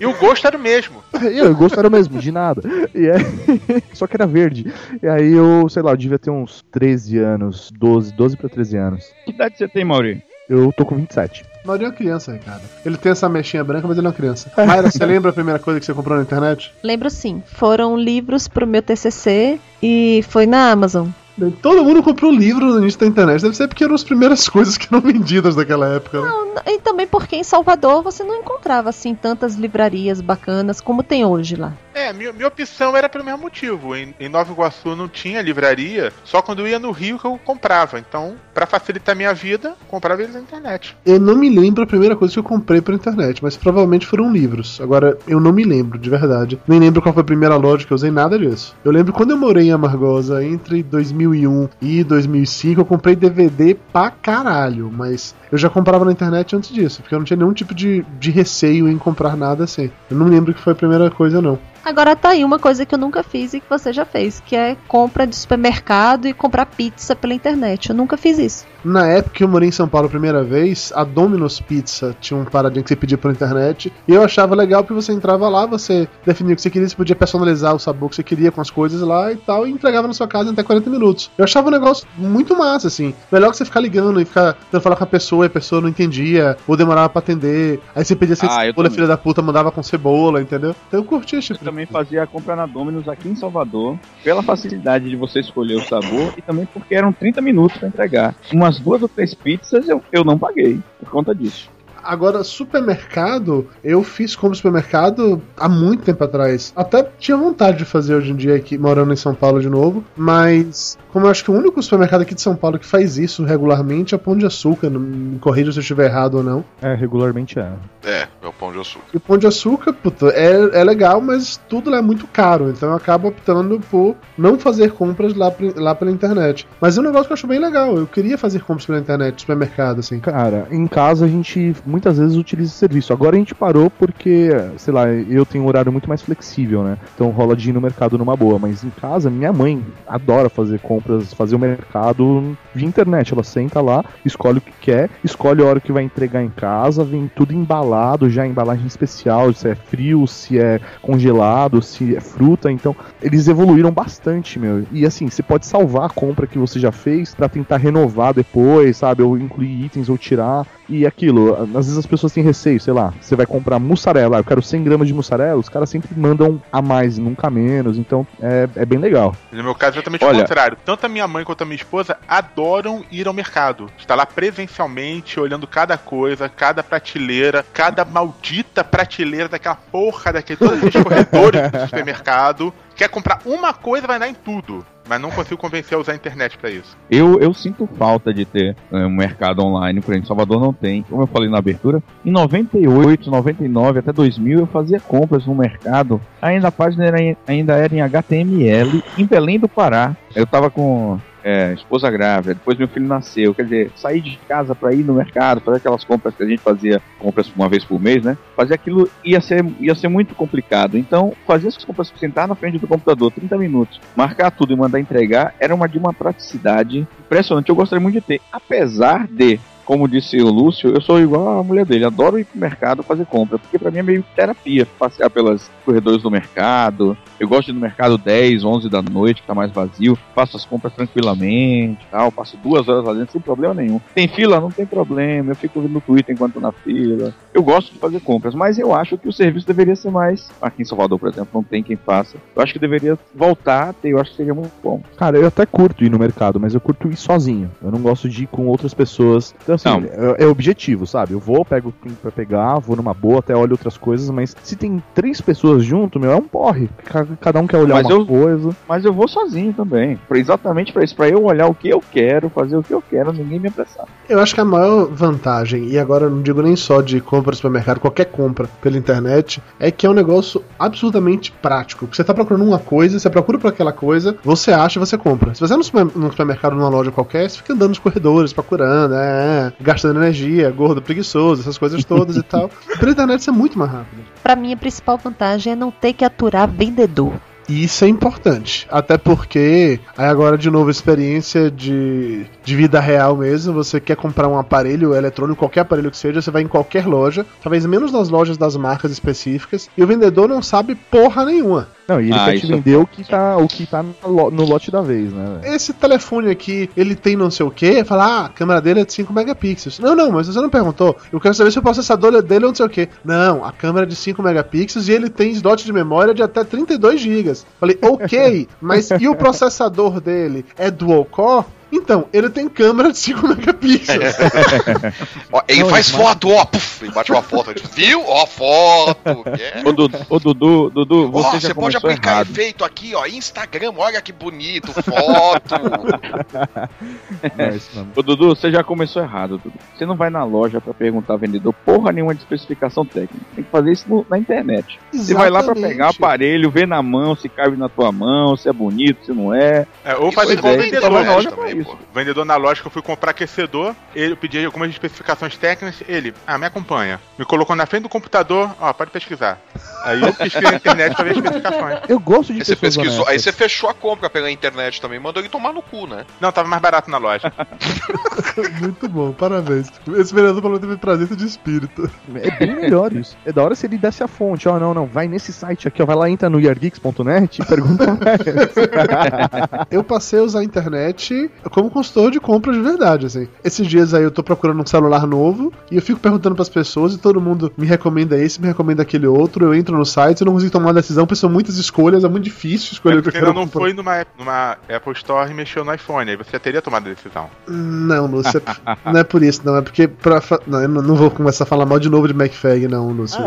E o gosto era o mesmo. E eu gosto era o mesmo, de nada. E aí, só que era verde. E aí eu, sei lá, eu devia ter uns 13 anos, 12, 12 pra 13 anos. Que idade você tem, Mauri? Eu tô com 27. Mauri é uma criança, Ricardo. Ele tem essa mechinha branca, mas ele é uma criança. Mayra, você (laughs) lembra a primeira coisa que você comprou na internet? Lembro sim. Foram livros pro meu TCC e foi na Amazon. Bem, Todo mundo comprou livro no início da internet. Deve ser porque eram as primeiras (laughs) coisas que eram vendidas naquela época. né? E também porque em Salvador você não encontrava assim tantas livrarias bacanas como tem hoje lá. É, minha, minha opção era pelo mesmo motivo. Em, em Nova Iguaçu não tinha livraria, só quando eu ia no Rio que eu comprava. Então, pra facilitar minha vida, comprava eles na internet. Eu não me lembro a primeira coisa que eu comprei pela internet, mas provavelmente foram livros. Agora, eu não me lembro, de verdade. Nem lembro qual foi a primeira loja que eu usei, nada disso. Eu lembro quando eu morei em Amargosa, entre 2001 e 2005, eu comprei DVD pra caralho, mas eu já comprava na internet antes disso, porque eu não tinha nenhum tipo de, de receio em comprar nada assim. Eu não lembro que foi a primeira coisa, não. Agora tá aí uma coisa que eu nunca fiz e que você já fez, que é compra de supermercado e comprar pizza pela internet. Eu nunca fiz isso. Na época que eu morei em São Paulo a primeira vez, a Domino's Pizza tinha um paradinho que você pedia pela internet. E eu achava legal porque você entrava lá, você definia o que você queria, você podia personalizar o sabor que você queria com as coisas lá e tal, e entregava na sua casa em até 40 minutos. Eu achava um negócio muito massa, assim. Melhor que você ficar ligando e ficar tentando falar com a pessoa e a pessoa não entendia, ou demorava pra atender. Aí você pedia sem Ah, cebola, filha da puta, mandava com cebola, entendeu? Então eu curti esse Eu tipo. também fazia a compra na Domino's aqui em Salvador, pela facilidade de você escolher o sabor e também porque eram 30 minutos pra entregar. Umas duas ou três pizzas eu, eu não paguei por conta disso. Agora, supermercado, eu fiz como supermercado há muito tempo atrás. Até tinha vontade de fazer hoje em dia aqui, morando em São Paulo de novo. Mas, como eu acho que o único supermercado aqui de São Paulo que faz isso regularmente é Pão de Açúcar. Não me corrija se eu estiver errado ou não. É, regularmente é. É, é o pão de açúcar. E o Pão de Açúcar, puta, é, é legal, mas tudo lá é muito caro. Então eu acabo optando por não fazer compras lá, lá pela internet. Mas é um negócio que eu acho bem legal. Eu queria fazer compras pela internet, supermercado, assim. Cara, em casa a gente muitas vezes utiliza esse serviço. Agora a gente parou porque, sei lá, eu tenho um horário muito mais flexível, né? Então rola de ir no mercado numa boa. Mas em casa, minha mãe adora fazer compras, fazer o mercado via internet. Ela senta lá, escolhe o que quer, escolhe a hora que vai entregar em casa, vem tudo embalado, já embalagem especial, se é frio, se é congelado, se é fruta. Então, eles evoluíram bastante, meu. E assim, você pode salvar a compra que você já fez pra tentar renovar depois, sabe? Ou incluir itens ou tirar. E aquilo, às vezes as pessoas têm receio, sei lá, você vai comprar mussarela, ah, eu quero 100 gramas de mussarela, os caras sempre mandam a mais, nunca a menos, então é, é bem legal. No meu caso, é exatamente Olha- o contrário. Tanto a minha mãe quanto a minha esposa adoram ir ao mercado. Estar lá presencialmente, olhando cada coisa, cada prateleira, cada maldita prateleira daquela porra, daquele, todos (laughs) corredores do supermercado. Quer comprar uma coisa, vai dar em tudo. Mas não consigo convencer a usar a internet pra isso. Eu, eu sinto falta de ter é, um mercado online, por exemplo, Salvador não tem. Como eu falei na abertura, em 98, 99 até 2000 eu fazia compras no mercado. Ainda a página era ainda era em HTML, em Belém do Pará. Eu tava com é, esposa grávida, depois meu filho nasceu. Quer dizer, sair de casa para ir no mercado, fazer aquelas compras que a gente fazia, compras uma vez por mês, né? Fazer aquilo ia ser, ia ser muito complicado. Então, fazer essas compras, sentar na frente do computador 30 minutos, marcar tudo e mandar entregar, era uma de uma praticidade impressionante. Eu gostaria muito de ter. Apesar de, como disse o Lúcio, eu sou igual a mulher dele, adoro ir pro mercado fazer compra, porque para mim é meio terapia, passear pelos corredores do mercado. Eu gosto de ir no mercado 10, 11 da noite, que tá mais vazio, faço as compras tranquilamente, tal, passo duas horas lá dentro sem problema nenhum. Tem fila? Não tem problema, eu fico no Twitter enquanto tô na fila. Eu gosto de fazer compras, mas eu acho que o serviço deveria ser mais. Aqui em Salvador, por exemplo, não tem quem faça. Eu acho que deveria voltar eu acho que seria muito bom. Cara, eu até curto ir no mercado, mas eu curto ir sozinho. Eu não gosto de ir com outras pessoas. Então, assim, Não. é, é objetivo, sabe? Eu vou, pego o que tem pra pegar, vou numa boa, até olho outras coisas, mas se tem três pessoas junto, meu, é um porre. Ca- Cada um quer olhar Mas uma eu- coisa. Mas eu vou sozinho também. Pra- exatamente pra isso, pra eu olhar o que eu quero, fazer o que eu quero, ninguém me apressar. Eu acho que a maior vantagem, e agora eu não digo nem só de compra no supermercado, qualquer compra pela internet, é que é um negócio absolutamente prático. Você tá procurando uma coisa, você procura por aquela coisa, você acha e você compra. Se você é no supermercado, numa loja qualquer, você fica andando nos corredores, procurando, é, gastando energia, gordo, preguiçoso, essas coisas todas e (laughs) tal. Pela internet isso é muito mais rápido. Pra mim, a principal vantagem é não ter que aturar vendedor. E isso é importante. Até porque, aí agora de novo, experiência de, de vida real mesmo. Você quer comprar um aparelho eletrônico, qualquer aparelho que seja, você vai em qualquer loja, talvez menos nas lojas das marcas específicas, e o vendedor não sabe porra nenhuma. Não, e ele Ah, quer te é vender o que tá, o que tá no, lo- no lote da vez, né? velho? Esse telefone aqui, ele tem não sei o que, fala, ah, a câmera dele é de 5 megapixels. Não, não, mas você não perguntou. Eu quero saber se o processador dele é não sei o que. Não, a câmera é de 5 megapixels e ele tem slot de memória de até 32 GB. Falei, ok, mas e o processador dele é dual core? Então, ele tem câmera de 5 megapixels. Ó, ele faz foto, ó, puf, ele bate uma foto, ele viu? Ó, foto. é. Ô, Dudu, ô, Dudu, Dudu, Ó, você pode aplicar errado. efeito aqui, ó, Instagram, olha que bonito, foto. Não, (laughs) isso não. Ô, Dudu, você já começou errado, Dudu. Você não vai na loja pra perguntar ao vendedor porra nenhuma de especificação técnica. Tem que fazer isso no- na internet. Você vai lá pra Exatamente. pegar o aparelho, ver na mão se cabe na tua mão, se é bonito, se não é. É, ou é igual o vendedor na loja também, isso. vendedor na loja que eu fui comprar aquecedor, ele eu pedi algumas especificações técnicas, ele, ah, me acompanha. Me colocou na frente do computador, ó, pode pesquisar. Aí eu pesquisei na internet pra ver as especificações. Eu gosto de Aí você pesquisou, aí honestas. você fechou a compra pela internet também, mandou ele tomar no cu, né? Não, tava mais barato na loja. (laughs) Muito bom, parabéns. Esse vereador falou que teve presença de espírito. É bem melhor isso. É da hora se ele desse a fonte. Ó, não, não, vai nesse site aqui, ó. Vai lá, entra no yargeeks.net e pergunta (laughs) eu passei a usar a internet como consultor de compras de verdade, assim. Esses dias aí eu tô procurando um celular novo e eu fico perguntando pras pessoas e todo mundo me recomenda esse, me recomenda aquele outro. Eu entro no site e não consigo tomar uma decisão, porque são muitas escolhas, é muito difícil escolher É o que eu quero ainda não comprar. foi numa, numa Apple Store e mexeu no iPhone, aí você já teria tomado a decisão. Não, Lúcio, (laughs) não é por isso, não. É porque pra. Não, eu não vou começar a falar mal de novo de MacFag, não, Lúcio.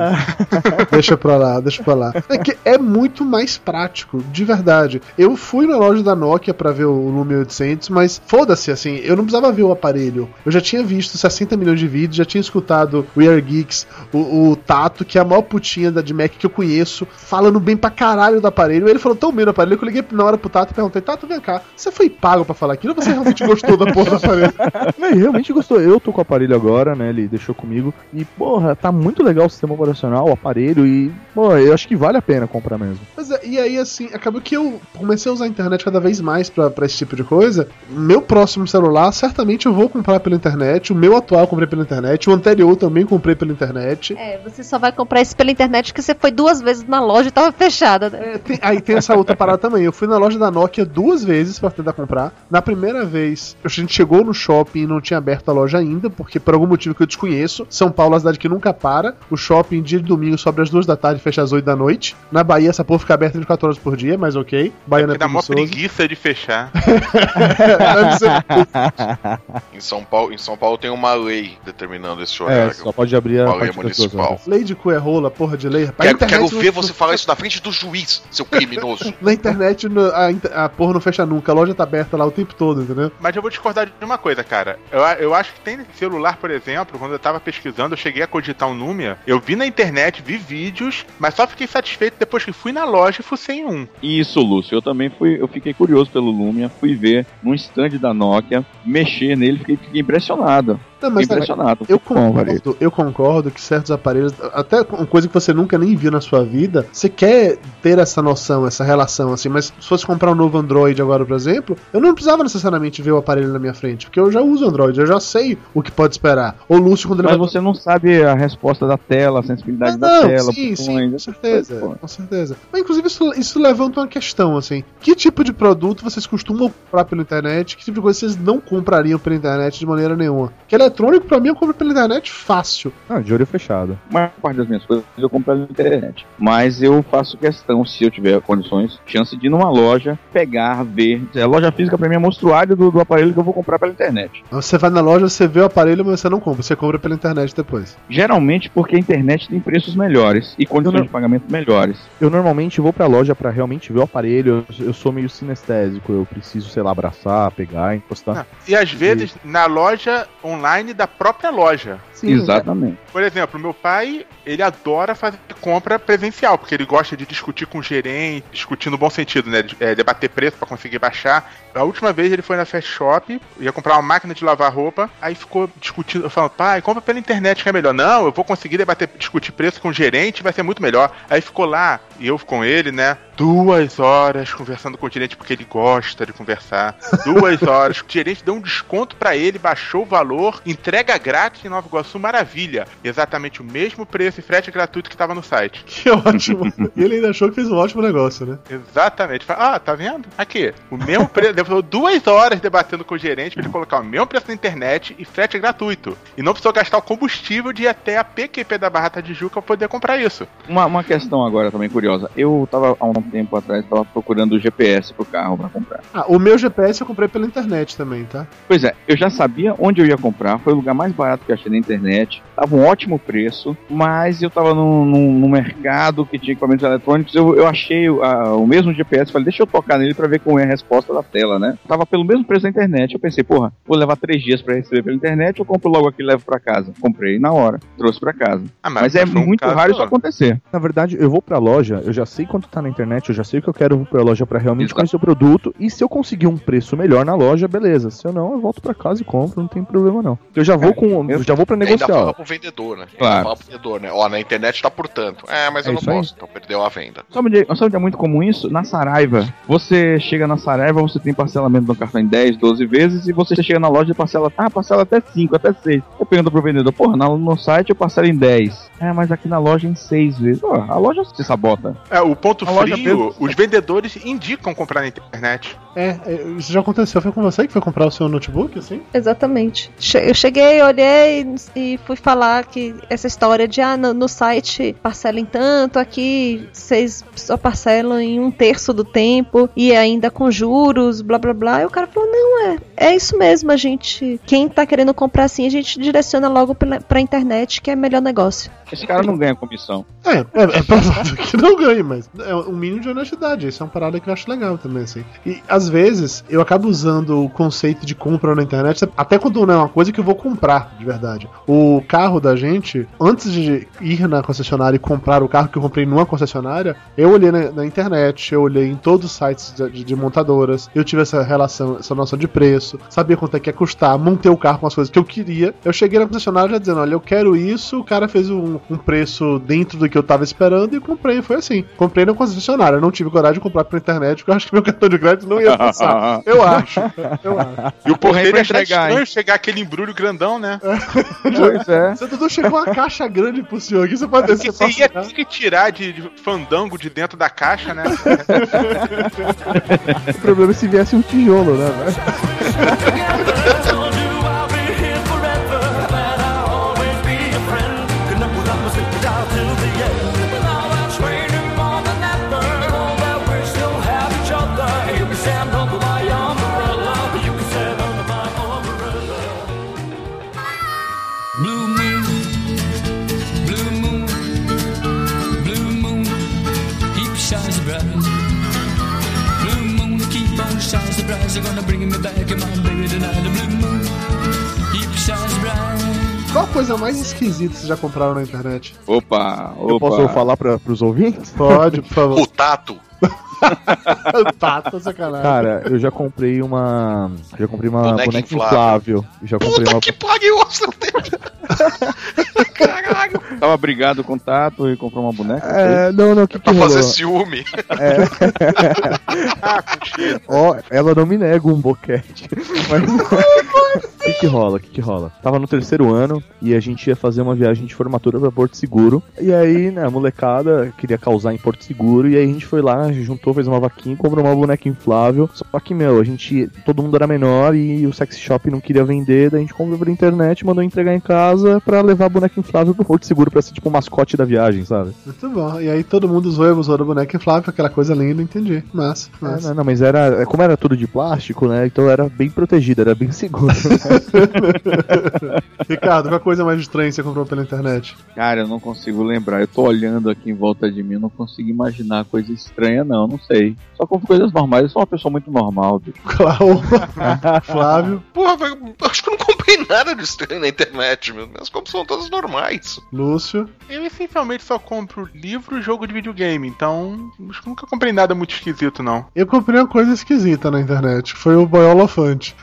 (laughs) deixa pra lá, deixa pra lá. É que é muito mais prático, de verdade. Eu fui na loja da Nokia pra ver o Lumia 800, mas foda-se, assim, eu não precisava ver o aparelho. Eu já tinha visto 60 milhões de vídeos, já tinha escutado o Ear Geeks, o, o Tato, que é a maior putinha da de Mac que eu conheço, falando bem pra caralho do aparelho. Ele falou tão bem do aparelho que eu liguei na hora pro Tato e perguntei: Tato, vem cá, você foi pago pra falar aquilo ou você realmente gostou da porra do aparelho? (laughs) Não, ele realmente gostou. Eu tô com o aparelho agora, né? Ele deixou comigo. E, porra, tá muito legal o sistema operacional, o aparelho. E, pô, eu acho que vale a pena comprar mesmo. Mas é, e aí, assim, acabou que eu comecei a usar a internet cada vez mais pra, pra esse tipo de coisa. Meu próximo celular, certamente eu vou comprar pela internet. O meu atual eu comprei pela internet. O anterior também comprei pela internet. É, você só vai comprar isso pela internet porque você foi duas vezes na loja e tava fechada. Né? É, tem- aí tem essa outra parada também. Eu fui na loja da Nokia duas vezes pra tentar comprar. Na primeira vez, a gente chegou no shopping e não tinha aberto a loja ainda, porque por algum motivo que eu desconheço, São Paulo é uma cidade que nunca para. O shopping, dia de domingo, sobe às duas da tarde e fecha às oito da noite. Na Bahia, essa porra fica aberta 24 horas por dia, mas ok. Baiano é, Que dá mó preguiça de fechar. (laughs) (laughs) Em São Paulo, em São Paulo tem uma lei determinando esse É, horário. só pode abrir a Uma lei municipal. horas. Lei de cu é rola, porra de lei. rapaz. Quero, quero ver você falar isso na frente do juiz, seu (laughs) criminoso. Na internet, no- a, a porra não fecha nunca. A loja tá aberta lá o tempo todo, entendeu? Mas eu vou discordar de uma coisa, cara. Eu, eu acho que tem celular, por exemplo, quando eu tava pesquisando, eu cheguei a cogitar um Lumia. Eu vi na internet, vi vídeos, mas só fiquei satisfeito depois que fui na loja e fucei um. Isso, Lúcio. Eu também fui, eu fiquei curioso pelo Lumia, fui ver num stand da Nokia, mexer nele, fiquei, fiquei impressionado. Não, mas impressionado. Eu Bom, concordo, eu concordo que certos aparelhos, até com coisa que você nunca nem viu na sua vida, você quer ter essa noção, essa relação, assim, mas se fosse comprar um novo Android agora, por exemplo, eu não precisava necessariamente ver o aparelho na minha frente, porque eu já uso Android, eu já sei o que pode esperar. O Lúcio, quando ele Mas vai. você não sabe a resposta da tela, a sensibilidade Não, da tela, sim, sim, com certeza, com certeza. Mas inclusive isso, isso levanta uma questão, assim. Que tipo de produto vocês costumam comprar pela internet? Que tipo de coisa vocês não comprariam pela internet de maneira nenhuma? Que eletrônico, pra mim, eu compro pela internet fácil. Ah, de olho fechado. A maior parte das minhas coisas eu compro na internet. Mas eu faço questão, se eu tiver condições, chance de ir numa loja, pegar, ver. A loja física pra mim é monstruário do, do aparelho que eu vou comprar pela internet. Você vai na loja, você vê o aparelho, mas você não compra, você compra pela internet depois. Geralmente porque a internet tem preços melhores e condições não- de pagamento melhores. Eu normalmente vou pra loja pra realmente ver o aparelho. Eu, eu sou meio sinestésico. Eu preciso, sei lá, abraçar, pegar, encostar. Não. E às vezes na loja online da própria loja. Sim, Exatamente. Por exemplo, meu pai, ele adora fazer compra presencial, porque ele gosta de discutir com o gerente, discutir no bom sentido, né? de- é, debater preço pra conseguir baixar. A última vez ele foi na Fast Shop, ia comprar uma máquina de lavar roupa, aí ficou discutindo, eu falo, pai, compra pela internet que é melhor. Não, eu vou conseguir debater, discutir preço com o gerente, vai ser muito melhor. Aí ficou lá, e eu com ele, né? Duas horas conversando com o gerente, porque ele gosta de conversar. Duas (laughs) horas. O gerente deu um desconto pra ele, baixou o valor, entrega grátis em Nova Iguaçu, maravilha. Exatamente o mesmo preço e frete gratuito que tava no site. (laughs) Que ótimo. e ele ainda achou que fez um ótimo negócio, né? Exatamente. Ah, tá vendo? Aqui, o mesmo preço. Levou duas horas debatendo com o gerente pra ele colocar o mesmo preço na internet e frete gratuito. E não precisou gastar o combustível de ir até a PQP da Barrata de Juca pra poder comprar isso. Uma, uma questão agora também curiosa. Eu tava há um tempo atrás tava procurando o GPS pro carro pra comprar. Ah, o meu GPS eu comprei pela internet também, tá? Pois é, eu já sabia onde eu ia comprar, foi o lugar mais barato que eu achei na internet, tava um ótimo preço, mas eu tava num, num- num mercado que tinha equipamentos eletrônicos, eu, eu achei a- o mesmo GPS, falei, deixa eu tocar nele pra ver como é a resposta da tela, né? Tava pelo mesmo preço da internet, eu pensei, porra, vou levar três dias pra receber pela internet, eu compro logo aqui e levo pra casa. Comprei na hora, trouxe pra casa. Ah, Mas, é foi um muito raro isso acontecer. Na verdade, eu vou pra loja, eu já sei quanto tá na internet, eu já sei o que eu quero, pra loja pra realmente Exato. conhecer o produto. E se eu conseguir um preço melhor na loja, beleza. Se eu não, eu volto pra casa e compro, não tem problema não. Eu já vou com. eu- já vou pra Ainda negociar. fala ó. pro vendedor, né? Ainda Claro. fala pro vendedor, né? Ó, na internet tá por tanto. É, mas É eu não isso aí. posso, então perdeu a venda. Sabe onde, sabe onde é muito comum isso? Na Saraiva. Você chega na Saraiva, você tem parcelamento no cartão em 10, 12 vezes, e você chega na loja e parcela, ah, parcela até 5, até 6. Eu pergunto pro vendedor, porra, no site eu parcelo em 10. É, mas aqui na loja em 6 vezes. Pô, a loja se sabota. É, o ponto A frio, mesmo- os vendedores indicam comprar na internet. É, é, isso já aconteceu. Foi com você que foi comprar o seu notebook, assim? Exatamente. Eu cheguei, olhei e fui falar que essa história de ah, no, no site parcela em tanto, aqui vocês só parcelam em um terço do tempo e ainda com juros, blá blá blá. E o cara falou: não, é, é isso mesmo. A gente, quem tá querendo comprar assim, a gente direciona logo pela, pra internet, que é melhor negócio. Esse cara não ganha comissão. É, é, é provável que não ganhe, mas é um mínimo de honestidade. Isso é uma parada que eu acho legal também, assim. E às vezes eu acabo usando o conceito de compra na internet, até quando não é uma coisa que eu vou comprar, de verdade. O carro da gente, antes de ir na concessionária e comprar o carro que eu comprei numa concessionária, eu olhei na, na internet, eu olhei em todos os sites de- de montadoras, eu tive essa relação, essa noção de preço, sabia quanto é que ia custar, montei o carro com as coisas que eu queria. Eu cheguei na concessionária já dizendo, olha, eu quero isso, o cara fez um, um preço dentro do que eu tava esperando e comprei, foi assim. Comprei na concessionária, eu não tive coragem de comprar pela internet, porque eu acho que meu cartão de crédito não ia passar. (laughs) eu acho, eu acho. E o porteiro pra ia entregar, estranho chegar aquele embrulho grandão, né? Pois é. Você Dudu chegou uma caixa grande pro senhor aqui, você pode descer Porque você ia ter que tirar de, de fandango de dentro da caixa, né? (laughs) O problema é se viesse um tijolo, né? (laughs) coisa mais esquisita que vocês já compraram na internet? Opa, Eu opa. posso falar pra, pros ouvintes? Pode, por favor. O tato. (laughs) Tato, sacanagem. Cara, eu já comprei uma. Já comprei uma Boneca boneca inflável. inflável. Já comprei uma. Que pariu. (laughs) Caralho. Tava brigado com o Tato e comprou uma boneca. É, não, não, o que que Pra fazer rolou? ciúme. (laughs) Ah, puxa. Ó, ela não me nega um boquete. Mas o que que rola? O que que rola? Tava no terceiro ano e a gente ia fazer uma viagem de formatura pra Porto Seguro. E aí, né, a molecada queria causar em Porto Seguro. E aí a gente foi lá, juntou, fez uma vaquinha e comprou uma boneca inflável. Só que, meu, a gente. Todo mundo era menor e o sex shop não queria vender. Daí a gente comprou pela internet, mandou entregar em casa pra levar a boneca inflável pro Porto Seguro pra ser tipo o mascote da viagem, sabe? Muito bom. E aí todo mundo usou, usou a boneca inflável, aquela coisa linda, entendi. Massa, É, massa. não, não, mas era. Como era tudo de plástico, né? Então era bem protegido, era bem seguro. (laughs) Ricardo, qual a coisa mais estranha que você comprou pela internet? Cara, eu não consigo lembrar. Eu tô olhando aqui em volta de mim, eu não consigo imaginar coisa estranha, não. Não sei. Só compro coisas normais. Eu sou uma pessoa muito normal, bicho. Clau, (laughs) Flávio, Porra, velho, acho que eu não comprei nada de estranho na internet, meu. Minhas compras são todas normais. Lúcio. Eu essencialmente só compro livro e jogo de videogame, então acho que nunca comprei nada muito esquisito, não. Eu comprei uma coisa esquisita na internet. Foi o Boiolofante.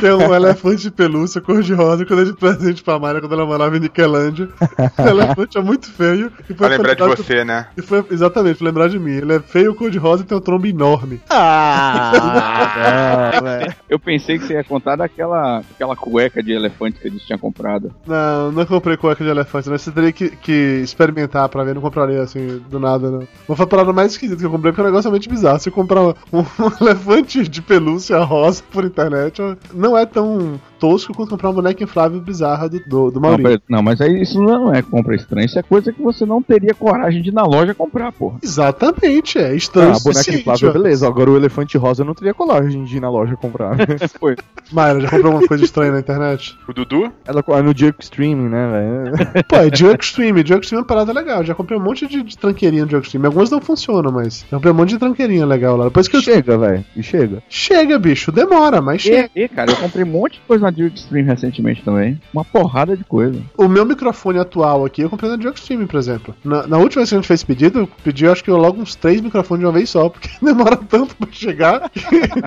que (laughs) é um elefante de pelúcia cor-de-rosa que eu dei de presente pra Mayra quando ela morava em Niquelândia. O elefante é muito feio. E foi Pra lembrar de você, né? E foi, exatamente, pra lembrar de mim. Ele é feio, cor-de-rosa e tem um trombo enorme. Ah, velho. Eu pensei que você ia contar daquela aquela cueca de elefante que eles tinham comprado. Não, não comprei cueca de elefante, né? Você teria que, que experimentar pra ver, não compraria assim, do nada, não. Vou falar a parada mais esquisita que eu comprei, porque é um negócio realmente bizarro. Se comprar um, (laughs) um elefante de pelúcia rosa por internet, não é tão tosco quanto comprar uma boneca inflável bizarra do, do, do Não, Maurício. pera- não, mas aí isso não é compra estranha. Isso é coisa que você não teria coragem de ir na loja comprar, porra. Exatamente, é estranho. Ah, boneca inflável, beleza. Agora o elefante rosa eu não teria coragem de ir na loja comprar. (laughs) Foi. Mayra, já comprou alguma coisa estranha na internet? O Dudu? Ela ah, no Jerk Streaming, né, velho? (laughs) Pô, é Junk Stream. Junk Stream é uma parada legal. Já comprei um monte de, de tranqueirinha de Junk Stream. Algumas não funcionam, mas já comprei um monte de tranqueirinha legal lá. Depois que eu. Chega, velho. E chega. Chega, bicho. Demora, mas chega. E, e, cara, eu comprei um monte de coisa na Direct Stream recentemente também. Uma porrada de coisa. O meu microfone atual aqui eu comprei na Junk Stream, por exemplo. Na, na última vez que a gente fez pedido, eu pedi acho que eu logo uns três microfones de uma vez só, porque (laughs) demora tanto pra chegar que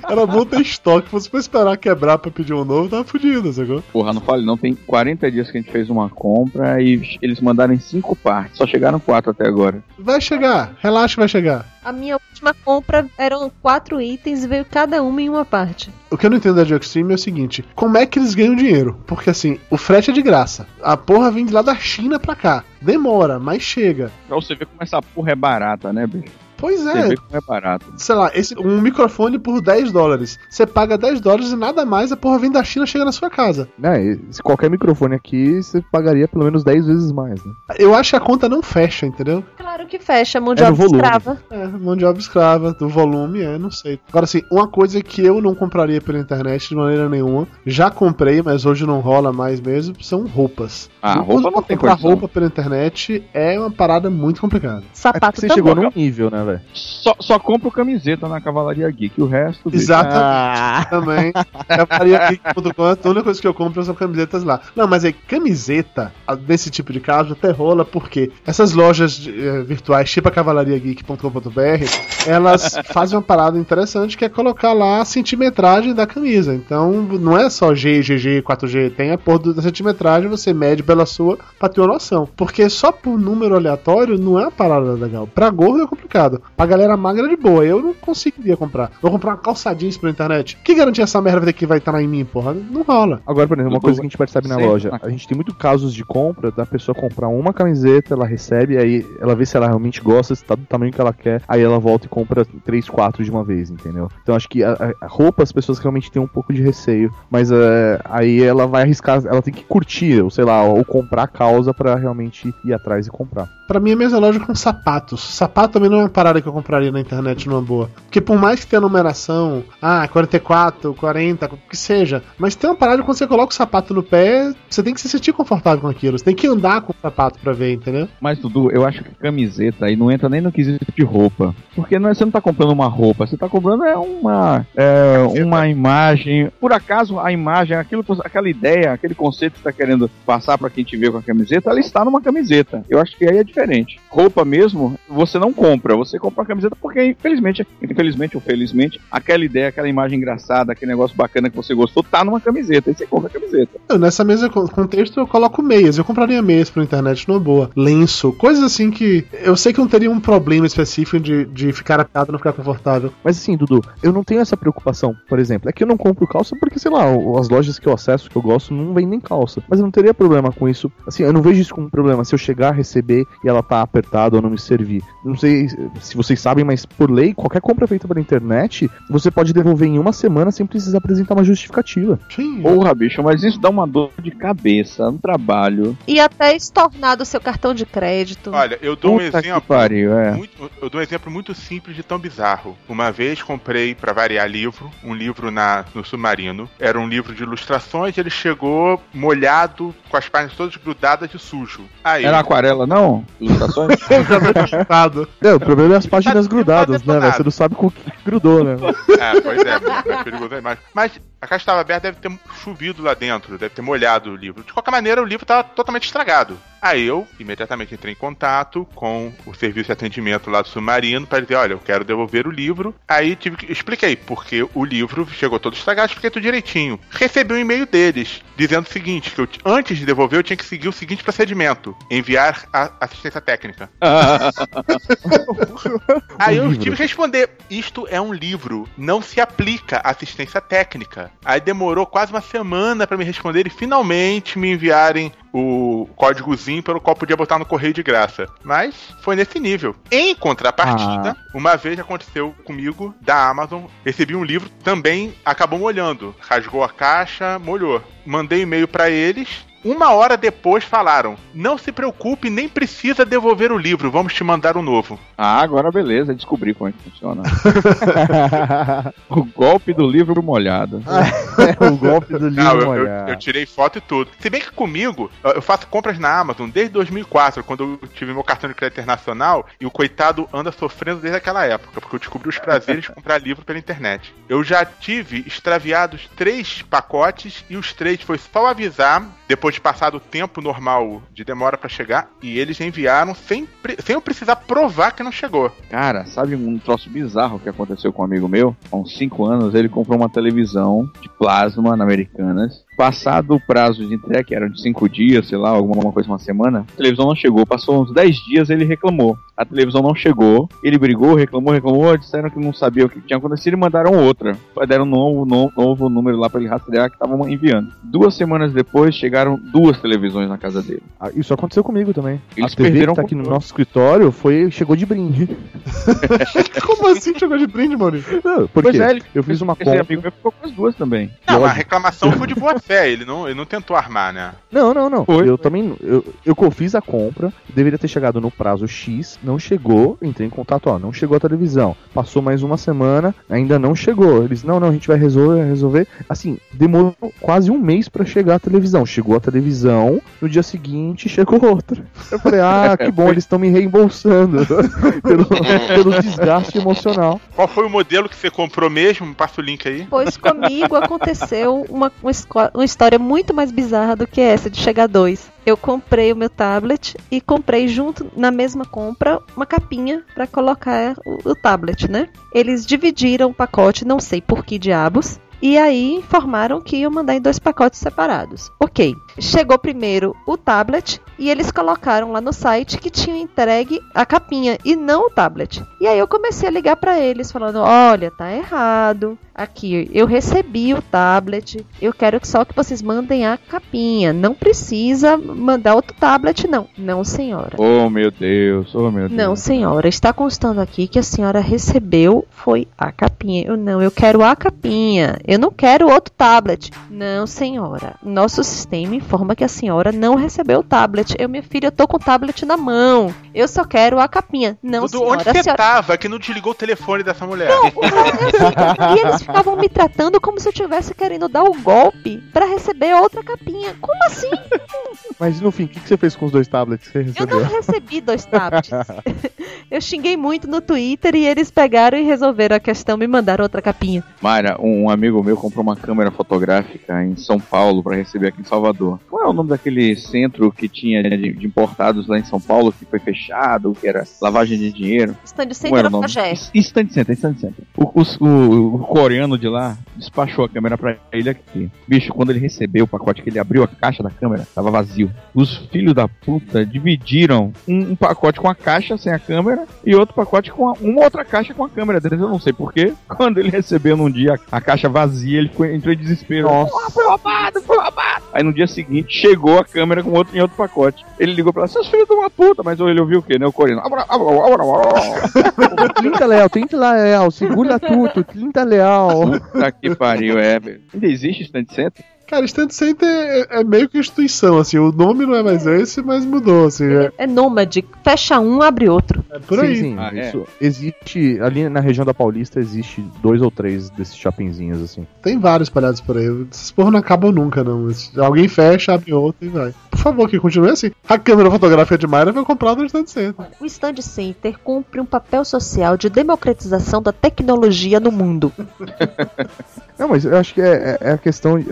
era bom ter estoque. Se fosse pra esperar quebrar pra pedir um novo, tava fudido, sacou? Porra, não fale não, tem 40 dias que a gente fez uma compra e eles mandaram em 5 partes. Só chegaram 4 até agora. Vai chegar, relaxa vai chegar. A minha última compra eram quatro itens e veio cada uma em uma parte. O que eu não entendo da Junk Stream é o seguinte: como é que eles ganham dinheiro? Porque assim, o frete é de graça. A porra vem de lá da China pra cá. Demora, mas chega. Pra você ver como essa porra é barata, né, bicho? Pois Você é. vê como é barato. Sei lá, esse, um microfone por 10 dólares. Você paga 10 dólares e nada mais, a porra vem da China e chega na sua casa. Né, e se qualquer microfone aqui, você pagaria pelo menos 10 vezes mais, né? Eu acho que a conta não fecha, entendeu? Claro que fecha, mão de É no obra escrava. É, mão de obra escrava, do volume, é, não sei. Agora, assim, uma coisa que eu não compraria pela internet de maneira nenhuma, já comprei, mas hoje não rola mais mesmo, são roupas. Ah, roupa de não tem comprar condição. roupa pela internet é uma parada muito complicada. É Sapato você também. chegou num nível, né, velho? Só, só compro camiseta na Cavalaria Geek, o resto. Exatamente. Ah, (laughs) Também. Cavalaria.com, a única coisa que eu compro são camisetas lá. Não, mas aí, camiseta, a- nesse tipo de caso, até rola, porque essas lojas de, eh, virtuais, tipo a cavalariageek.com.br, elas (laughs) fazem uma parada interessante que é colocar lá a centimetragem da camisa. Então, não é só G, GG, 4G, tem a porra da centimetragem, você mede pela sua pra ter uma noção. Porque só por número aleatório não é uma parada legal. Pra gordo é complicado. Pra galera magra é de boa. Eu não conseguiria comprar. Vou comprar uma calça jeans pela internet. Que garantia essa merda que vai estar em mim, porra? Não rola. Agora, por exemplo, uma coisa que a gente percebe na loja, na- a gente tem muito casos de compra da pessoa comprar uma camiseta, ela recebe, aí ela vê se ela realmente gosta, se tá do tamanho que ela quer, aí ela volta e compra três, quatro de uma vez, entendeu? Então acho que a, a- a roupa as pessoas realmente têm um pouco de receio, mas é, aí ela vai arriscar, ela tem que curtir, ou sei lá, ou comprar a causa pra realmente ir atrás e comprar. Pra mim, a mesma loja com sapatos. Sapato também não é uma parada que eu compraria na internet numa boa. Porque por mais que tenha numeração, ah, 44, 40, o que seja, mas tem uma parada que quando você coloca o sapato no pé, você tem que se sentir confortável com aquilo. Você tem que andar com o sapato pra ver, entendeu? Mas, Dudu, eu acho que camiseta aí não entra nem no quesito de roupa. Porque não é- você não tá comprando uma roupa, você tá comprando é uma, é, uma imagem. Por acaso, a imagem, aquilo, aquela ideia, aquele conceito que você tá querendo passar pra quem te vê com a camiseta, ela está numa camiseta. Eu acho que aí é diferente. Roupa mesmo, você não compra, você compra uma camiseta porque, infelizmente, infelizmente ou felizmente, aquela ideia, aquela imagem engraçada, aquele negócio bacana que você gostou, tá numa camiseta. Aí você compra a camiseta. Eu, nessa mesa con- contexto eu coloco meias. Eu compraria meias pela internet numa boa. Lenço, coisas assim que eu sei que não teria um problema específico de, de ficar apertado e não ficar confortável. Mas assim, Dudu, eu não tenho essa preocupação, por exemplo. É que eu não compro calça porque, sei lá, as lojas que eu acesso, que eu gosto, não vendem calça. Mas eu não teria problema com isso. Assim, eu não vejo isso como um problema. Se eu chegar, receber e ela tá apertada ou não me servir. Não sei se vocês sabem, mas por lei, qualquer compra feita pela internet, você pode devolver em uma semana sem precisar apresentar uma justificativa. Sim. Porra, bicho, mas isso dá uma dor de cabeça no trabalho. E até estornar do seu cartão de crédito. Olha, eu dou um Puta que exemplo. pariu, é. muito- eu dou um exemplo muito simples de tão bizarro. Uma vez comprei, pra variar livro, um livro na, no Submarino. Era um livro de ilustrações, ele chegou molhado, com as páginas todas grudadas de sujo. Aí, Era aquarela, não? (laughs) Ilustrações? É, o problema é as páginas Tá grudadas, né, velho? Você não sabe com o que grudou, né? É, (laughs) pois é, é perigoso a imagem. Mas a caixa estava aberta, deve ter chovido lá dentro, deve ter molhado o livro. De qualquer maneira, o livro estava totalmente estragado. Aí eu imediatamente entrei em contato com o serviço de atendimento lá do Submarino para dizer, olha, eu quero devolver o livro. Aí tive que expliquei porque o livro chegou todo estragado, expliquei tudo direitinho. Recebi um e-mail deles dizendo o seguinte, que eu, antes de devolver eu tinha que seguir o seguinte procedimento: enviar a assistência técnica. (laughs) Aí eu tive que responder: isto é um livro, não se aplica assistência técnica. Aí demorou quase uma semana pra me responder e finalmente me enviarem o códigozinho pelo qual podia botar no correio de graça. Mas foi nesse nível. Em contrapartida, uma vez aconteceu comigo da Amazon, recebi um livro, também acabou molhando. Rasgou a caixa, molhou. Mandei e-mail pra eles. Uma hora depois falaram: Não se preocupe, nem precisa devolver o livro, vamos te mandar um novo. Ah, agora beleza, descobri como é que funciona. (laughs) o golpe do livro molhado. (laughs) o golpe do livro Não, eu, eu- molhado. eu tirei foto e tudo. Se bem que comigo, eu- eu faço compras na Amazon desde 2004, quando eu tive meu cartão de crédito internacional, e o coitado anda sofrendo desde aquela época, porque eu descobri os prazeres de comprar livro pela internet. Eu já tive extraviados três pacotes, e os três foi só avisar, depois de passado o tempo normal de demora pra chegar, e eles enviaram sem, sem eu precisar provar que não chegou. Cara, sabe um troço bizarro que aconteceu com um amigo meu? Há uns 5 anos ele comprou uma televisão de plasma na Americanas Passado o prazo de entrega, que era de cinco dias, sei lá, alguma coisa, uma semana, a televisão não chegou. Passou uns 10 dias, ele reclamou. A televisão não chegou, ele brigou, reclamou, reclamou, disseram que não sabia o que tinha acontecido e mandaram outra. Deram um novo, novo, novo número lá pra ele rastrear que estavam enviando. Duas semanas depois, chegaram duas televisões na casa dele. Ah, Isso aconteceu comigo também. Eles a TV perderam que tá aqui no nosso escritório foi, chegou de brinde. (laughs) Como assim chegou de brinde, Maurício? Não, Por Pois quê? é, ele- eu fiz uma Esse compra. amigo ficou com as duas também. Não, a reclamação foi de boa fé, ele não, ele não tentou armar, né? Não, não, não. Foi. Eu também. Eu, eu fiz a compra, deveria ter chegado no prazo X, não chegou, entrei em contato, ó, não chegou a televisão. Passou mais uma semana, ainda não chegou. Eles, não, não, a gente vai resolver, resolver. Assim, demorou quase um mês pra chegar a televisão. Chegou a televisão, no dia seguinte chegou outra. Eu falei, ah, (laughs) que bom, eles estão me reembolsando (laughs) pelo, pelo desgaste emocional. Qual foi o modelo que você comprou mesmo? Passa o link aí. Pois comigo aconteceu uma, uma, uma história muito mais bizarra do que essa de chegar dois. Eu comprei o meu tablet e comprei junto na mesma compra uma capinha para colocar o, o tablet, né? Eles dividiram o pacote, não sei por que diabos. E aí informaram que iam mandar em dois pacotes separados. Ok. Chegou primeiro o tablet e eles colocaram lá no site que tinham entregue a capinha e não o tablet. E aí eu comecei a ligar para eles falando: "Olha, tá errado. Aqui eu recebi o tablet. Eu quero que só que vocês mandem a capinha. Não precisa mandar outro tablet não. Não, senhora. Oh meu Deus, oh meu Deus. Não, senhora, está constando aqui que a senhora recebeu foi a capinha. Eu não, eu quero a capinha. Eu não quero outro tablet. Não, senhora. Nosso sistema informa que a senhora não recebeu o tablet. Eu, minha filha, eu tô com o tablet na mão. Eu só quero a capinha. Não, Dudu, senhora. onde você senhora... tava que não desligou o telefone dessa mulher? E eles ficavam me tratando como se eu estivesse querendo dar o golpe pra receber outra capinha. Como assim? Mas no fim, o que, que você fez com os dois tablets que você Eu não recebi dois (laughs) tablets. (laughs) Eu xinguei muito no Twitter e eles pegaram e resolveram a questão, me mandaram outra capinha. Mayra, um amigo meu comprou uma câmera fotográfica em São Paulo pra receber aqui em Salvador. Qual é o nome daquele centro que tinha de, de importados lá em São Paulo que foi fechado, que era lavagem de dinheiro? Stand Center o nome? Pajé. Stand Center, Stand Center. O, os- o- o coreano de lá despachou a câmera pra ele aqui. Bicho, quando ele recebeu o pacote, que ele abriu a caixa da câmera, tava vazio. Os filhos da puta dividiram um, um pacote com a caixa sem a câmera e outro pacote com a- uma outra caixa com a câmera deles. Eu não sei porquê. (laughs) Quando ele recebeu num dia a caixa vazia, ele ficou, entrou em desespero. Nossa. Ah, foi roubado, foi roubado. Aí no dia seguinte chegou a câmera com outro em outro pacote. Ele ligou pra ela, seus filhos de uma puta, mas ele ouviu o quê, né? O coreano. 30 (laughs) leal, 30 leal, segura tudo, 30 leal. Puta que pariu, é, velho. Ainda existe stand center? Cara, Stand Center é, é meio que instituição, assim. O nome não é mais esse, mas mudou, assim. É, É nômade. Fecha um, abre outro. é por aí. Sim, sim, Ah, é? isso existe, ali na região da Paulista existe dois ou três desses shoppingzinhos assim. Tem vários espalhados por aí. Esses porra não acabam nunca, não. Alguém fecha, abre outro e vai. Por favor, que continue assim. A câmera fotográfica de Mayra foi comprada no Stand Center. O Stand Center cumpre um papel social de democratização da tecnologia no mundo. (laughs) Não, mas eu acho que é, é- é a questão. de-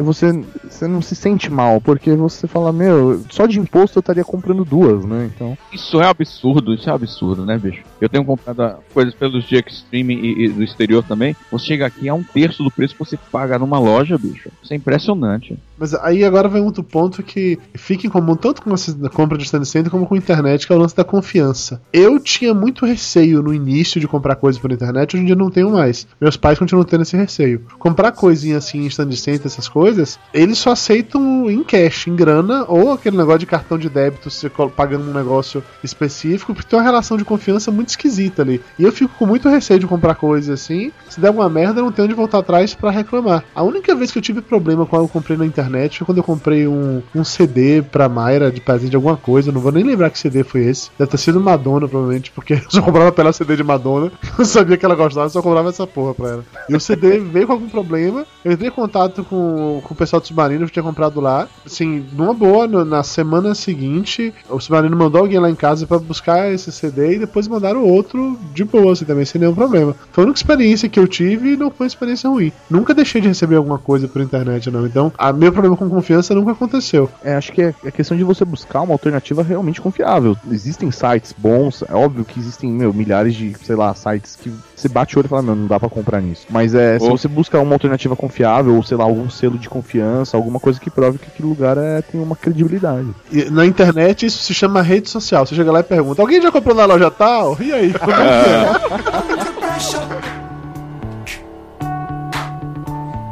Você, não se sente mal, porque você fala, meu, só de imposto eu estaria comprando duas, né? Então. Isso é absurdo, isso é absurdo, né, bicho? Eu tenho comprado coisas pelos de Extreme e, e do exterior também. Você chega aqui a um terço do preço que você paga numa loja, bicho. Isso é impressionante. Mas aí agora vem outro ponto que fica em comum tanto com a compra de stand center como com a internet, que é o lance da confiança. Eu tinha muito receio no início de comprar coisas pela internet, hoje em dia não tenho mais. Meus pais continuam tendo esse receio. Comprar coisinha assim em stand center, essas coisas, eles só aceitam em cash, em grana, ou aquele negócio de cartão de débito, você pagando um negócio específico, porque tem uma relação de confiança muito esquisita ali. E eu fico com muito receio de comprar coisas assim. Se der alguma merda, eu não tenho onde voltar atrás pra reclamar. A única vez que eu tive problema com algo que eu comprei na internet foi quando eu comprei um, um CD pra Mayra de presente de alguma coisa. Eu não vou nem lembrar que CD foi esse. Deve ter sido Madonna, provavelmente, porque (laughs) eu só comprava pra ela CD de Madonna. (laughs) Eu sabia que ela gostava, só comprava essa porra pra ela. E o CD veio com algum problema. Eu entrei em contato com, com o pessoal do Submarino que tinha comprado lá. Assim, numa boa, no- na semana seguinte, o Submarino mandou alguém lá em casa pra buscar esse CD e depois mandaram outro de boa, assim, também, sem nenhum problema. Foi a única experiência que eu tive e não foi uma experiência ruim. Nunca deixei de receber alguma coisa por internet, não. Então, a meu problema com confiança nunca aconteceu. É, acho que é, é questão de você buscar uma alternativa realmente confiável. Existem sites bons, é óbvio que existem, meu, milhares de, sei lá, sites que você bate o olho e fala, meu, não dá pra comprar nisso. Mas é, se Ou- você busca uma alternativa confiável, ou sei lá, algum selo de confiança, alguma coisa que prove que aquele lugar é, tem uma credibilidade. E na internet isso se chama rede social. Você chega lá e pergunta: alguém já comprou na loja tal? E aí?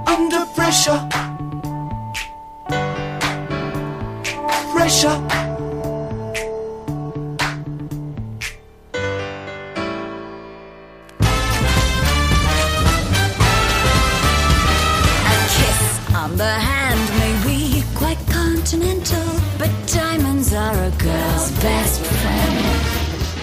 Under pressure. Pressure. A kiss on the hand may be quite continental, but diamonds are a girl's best friend.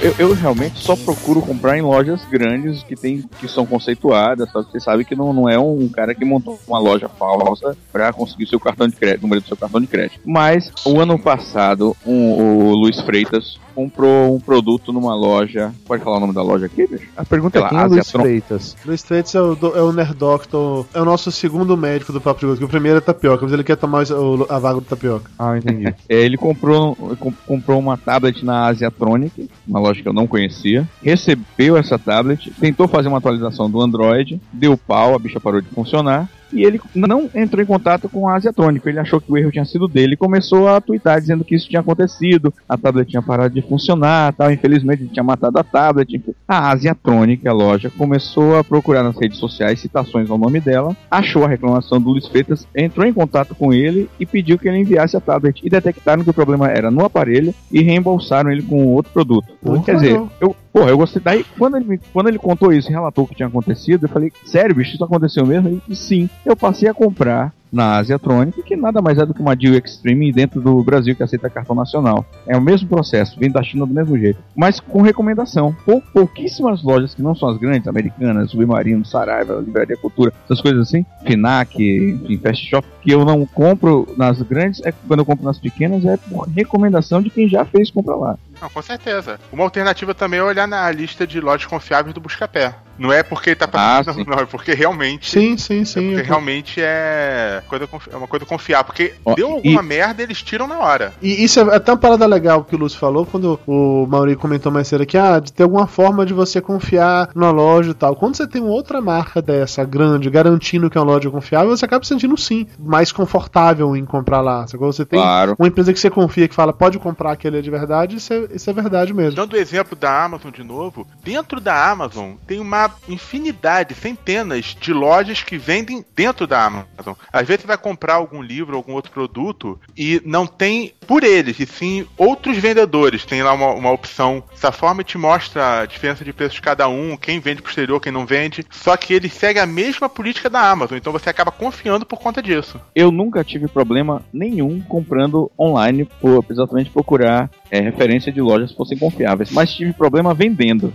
Eu, eu realmente só procuro comprar em lojas grandes que tem que são conceituadas, que você sabe que não, não é um cara que montou uma loja falsa para conseguir seu cartão de crédito, número do seu cartão de crédito. Mas o ano passado, um- o Luiz Freitas comprou um produto numa loja. Pode falar o nome da loja aqui, bicho? A pergunta é lá, quem é Luiz Asiatron. Freitas? Luiz Freitas é o, do- é o Nerd Doctor, é o nosso segundo médico do Papo de Gordo, que o primeiro é Tapioca, mas ele quer tomar o- a vaga do Tapioca. Ah, entendi. (laughs) É, ele comprou, com- comprou uma tablet na Asiatronic, uma loja que eu não conhecia, recebeu essa tablet, tentou fazer uma atualização do Android, deu pau, a bicha parou de funcionar. E ele não entrou em contato com a Asiatronic. Ele achou que o erro tinha sido dele e começou a twittar dizendo que isso tinha acontecido. A tablet tinha parado de funcionar, tal. Infelizmente ele tinha matado a tablet. A Asiatronic, a loja, começou a procurar nas redes sociais citações ao nome dela, achou a reclamação do Luiz Freitas, entrou em contato com ele e pediu que ele enviasse a tablet. E detectaram que o problema era no aparelho e reembolsaram ele com outro produto. Muito Quer dizer, eu, porra, eu gostei. Daí, quando ele, quando ele contou isso e relatou o que tinha acontecido, eu falei, sério, bicho, isso aconteceu mesmo? Ele disse, sim. Eu passei a comprar na Asiatronic, que nada mais é do que uma Deal Extreme dentro do Brasil que aceita cartão nacional. É o mesmo processo, vem da China do mesmo jeito, mas com recomendação. Pou, pouquíssimas lojas que não são as grandes, americanas, Submarino, Saraiva, Livraria Cultura, essas coisas assim, Finac, enfim, Fast Shop, que eu não compro nas grandes, é quando eu compro nas pequenas é por recomendação de quem já fez compra lá. Não, com certeza. Uma alternativa também é olhar na lista de lojas confiáveis do Buscapé. Não é porque tá Ah, passando, (laughs) sim. não, é porque realmente. Sim, sim, sim. Porque eu tô- realmente é, coisa, é uma coisa confiável. Porque Ó, deu e- alguma merda, eles tiram na hora. E isso é até uma parada legal que o Lúcio falou quando o Mauri comentou mais cedo aqui, ah, de ter alguma forma de você confiar na loja e tal. Quando você tem uma outra marca dessa, grande, garantindo que é uma loja confiável, você acaba se sentindo sim mais confortável em comprar lá. Você tem Claro. uma empresa que você confia, que fala, pode comprar que ele é de verdade, é, isso é verdade mesmo. Dando o exemplo da Amazon de novo, dentro da Amazon tem uma infinidade, centenas de lojas que vendem dentro da Amazon. Às vezes você vai comprar algum livro, algum outro produto e não tem por eles, e sim outros vendedores. Tem lá uma, uma opção. Essa forma te mostra a diferença de preço de cada um, quem vende pro exterior, quem não vende. Só que eles seguem a mesma política da Amazon, então você acaba confiando por conta disso. Eu nunca tive problema nenhum comprando online, por exatamente procurar é, referência de lojas que fossem confiáveis, mas tive problema vendendo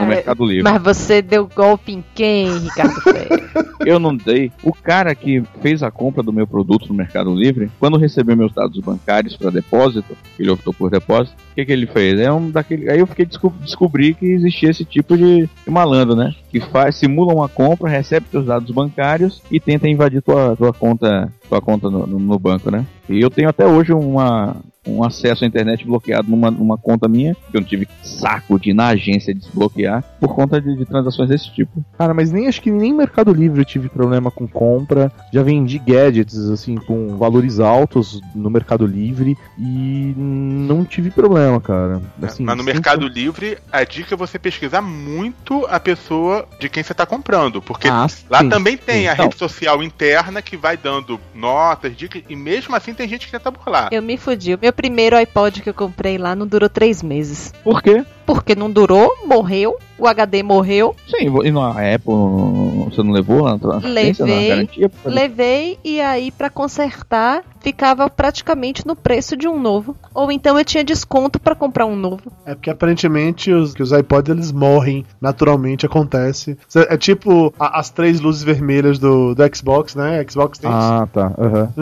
no Mercado Livre. Mas você deu golpe em quem, Ricardo? (laughs) Eu não dei. O cara que fez a compra do meu produto no Mercado Livre, quando recebeu meus dados bancários para depósito, ele optou por depósito, o que, que ele fez? É um daquele. Aí eu fiquei desco- descobri que existia esse tipo de, de malandro, né? Que faz, simula uma compra, recebe seus dados bancários e tenta invadir tua, tua conta, tua conta no, no- no banco, né? E eu tenho até hoje uma, um acesso à internet bloqueado numa, numa conta minha, que eu não tive saco de ir na agência desbloquear, por conta de, de transações desse tipo. Cara, mas nem acho que nem Mercado Livre eu tive problema com compra. Já vendi gadgets assim com valores altos no Mercado Livre e não tive problema, cara. Assim, Mas no sempre- Mercado Livre, a dica é você pesquisar muito a pessoa de quem você está comprando. Porque Ah, lá sim, também tem sim. a Não. rede social interna que vai dando notas, dicas, e mesmo assim tem gente que tenta burlar. Eu me fudi. O meu primeiro iPod que eu comprei lá não durou três meses. Por quê? Porque não durou, morreu, o HD morreu, Sim, e na Apple você não levou na Levei. garantia? levei e aí pra consertar ficava praticamente no preço de um novo. Ou então eu tinha desconto pra comprar um novo. É porque aparentemente os, que os iPods eles morrem naturalmente, acontece. É tipo a- as três luzes vermelhas do, do Xbox, né? Xbox tem Ah, tá. aham.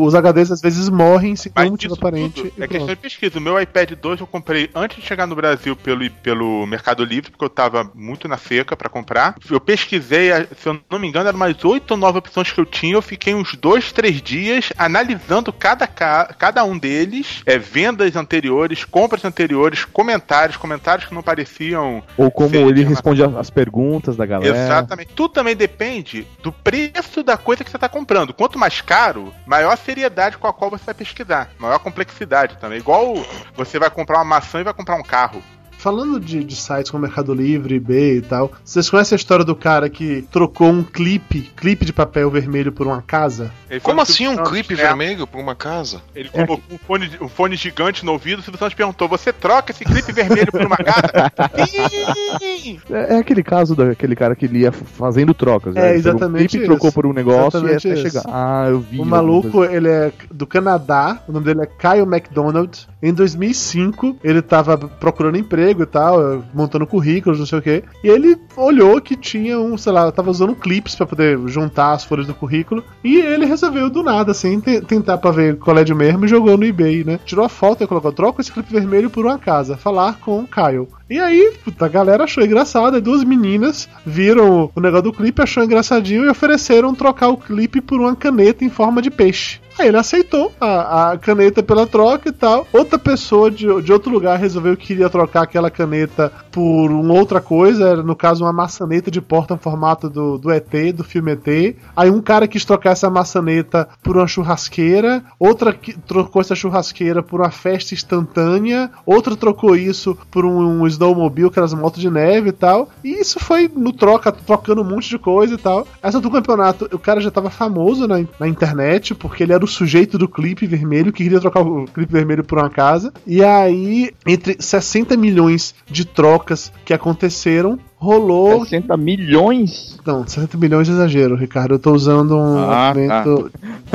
Os HDs às vezes morrem sem nenhum aparente. tudo é questão pronto. de pesquisa. O meu iPad 2 eu comprei antes de chegar no Brasil pelo, pelo Mercado Livre, porque eu tava muito na seca pra comprar. Eu pesquisei, se eu não me engano, eram mais oito ou nove opções que eu tinha. Eu fiquei uns dois, três dias analisando cada, ca- cada um deles, é, vendas anteriores, compras anteriores, comentários, comentários que não pareciam Ou como ele uma- responde as perguntas da galera. Exatamente. Tudo também depende do preço da coisa que você está comprando. Quanto mais caro, maior a seriedade com a qual você vai pesquisar. Maior complexidade também. Igual você vai comprar uma maçã e vai comprar um carro. Falando de, de sites como Mercado Livre, eBay e tal, vocês conhecem a história do cara que trocou um clipe, clipe de papel vermelho por uma casa? Como assim um clipe né? vermelho pra uma casa? Ele colocou um, fone, um fone gigante no ouvido. O Silvio Santos perguntou: Você troca esse clipe vermelho por uma casa? (laughs) Sim! É, é aquele caso daquele cara que ele ia fazendo trocas. É, né? Exatamente Um clipe, isso. trocou por um negócio Exatamente e até chegar. Ah, eu vi. O maluco, coisa. ele é do Canadá, o nome dele é Kyle McDonald. Em 2005, ele tava procurando emprego e tal, montando currículos, não sei o quê. E ele olhou que tinha um, sei lá, tava usando clips pra poder juntar as folhas do currículo. E ele resolveu do nada, assim, te- tentar pra ver qual é de mesmo e jogou no eBay, né? Tirou a foto e colocou: troca esse clipe vermelho por uma casa. Falar com o Kyle. E aí, puta, a galera achou engraçado. E duas meninas viram o negócio do clipe, achou engraçadinho e ofereceram trocar o clipe por uma caneta em forma de peixe. Aí ele aceitou a, a caneta pela troca e tal. Outra pessoa de, de outro lugar resolveu que queria trocar aquela caneta por uma outra coisa, era, no caso uma maçaneta de porta no formato do, do ET, do filme ET. Aí um cara quis trocar essa maçaneta por uma churrasqueira, outra trocou essa churrasqueira por uma festa instantânea, outra trocou isso por um, um snowmobile, que era as motos de neve e tal. E isso foi no troca, trocando um monte de coisa e tal. Essa do campeonato, o cara já tava famoso na, na internet, porque ele era o sujeito do clipe vermelho, que queria trocar o clipe vermelho por uma casa. E aí, entre 60 milhões de trocas que aconteceram, rolou. 60 milhões? Não, 60 milhões de exagero, Ricardo. Eu tô usando um Ah, argumento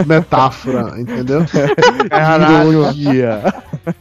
metáfora, entendeu? (laughs) Ironia.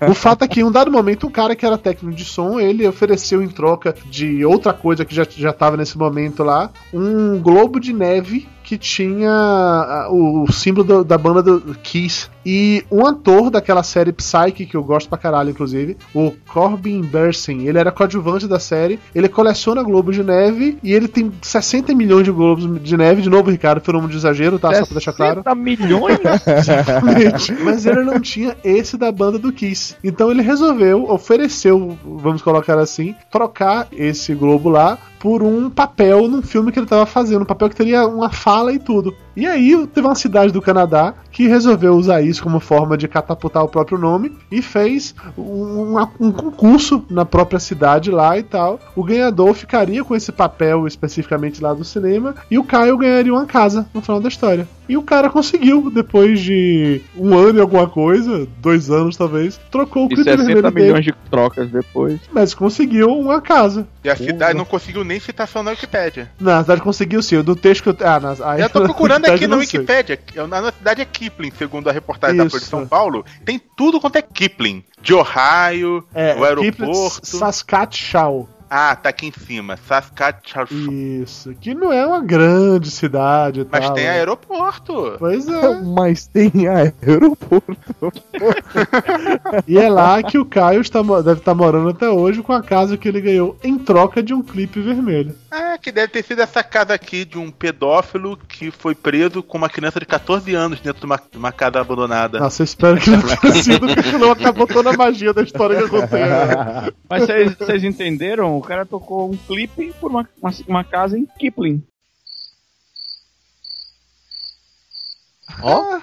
O fato é que em um dado momento, um cara que era técnico de som, ele ofereceu em troca de outra coisa que já, já tava nesse momento lá, um globo de neve que tinha o símbolo do- da banda do Kiss. E um ator daquela série Psyche, que eu gosto pra caralho, inclusive, o Corbin Bernsen, ele era coadjuvante da série, ele coleciona globos de neve e ele tem 60 milhões de globos de neve, de novo, Ricardo, foi um de exagero, tá? Só pra deixar claro. 60 milhões? (laughs) Mas ele não tinha esse da banda do Kiss. Então ele resolveu, ofereceu, vamos colocar assim, trocar esse globo lá por um papel num filme que ele tava fazendo, um papel que teria uma fala e tudo. E aí teve uma cidade do Canadá que resolveu usar isso como forma de catapultar o próprio nome e fez um, um concurso na própria cidade lá e tal. O ganhador ficaria com esse papel especificamente lá do cinema e o Caio ganharia uma casa no final da história. E o cara conseguiu, depois de um ano e alguma coisa, dois anos talvez, trocou o E clipe 60 vermelho dele, milhões de trocas depois. mas conseguiu uma casa. E a cidade não conseguiu nem citação na Wikipédia. Na verdade conseguiu sim, do texto que eu... Ah, aí Eu tô na (laughs) procurando aqui na. Wikipédia. Na cidade é Kipling, segundo a reportagem da Isso. Folha de São Paulo. Tem tudo quanto é Kipling. De Ohio, É, o Kipling, aeroporto. Saskatchewan. Ah, tá aqui em cima. Saskatchewan. Isso, que não é uma grande cidade e Mas tal, tem né? aeroporto. Pois é. (laughs) Mas tem aeroporto. (laughs) E é lá que o Caio está, deve estar morando até hoje com a casa que ele ganhou em troca de um clipe vermelho. Ah, que deve ter sido essa casa aqui de um pedófilo que foi preso com uma criança de 14 anos dentro de uma, de uma casa abandonada. Nossa, eu espero que não (laughs) tenha sido, porque não acabou toda a magia da história que eu contei. né? Mas vocês vocês entenderam? O cara tocou um clipe por uma, uma, uma casa em Kipling. Ó. (laughs)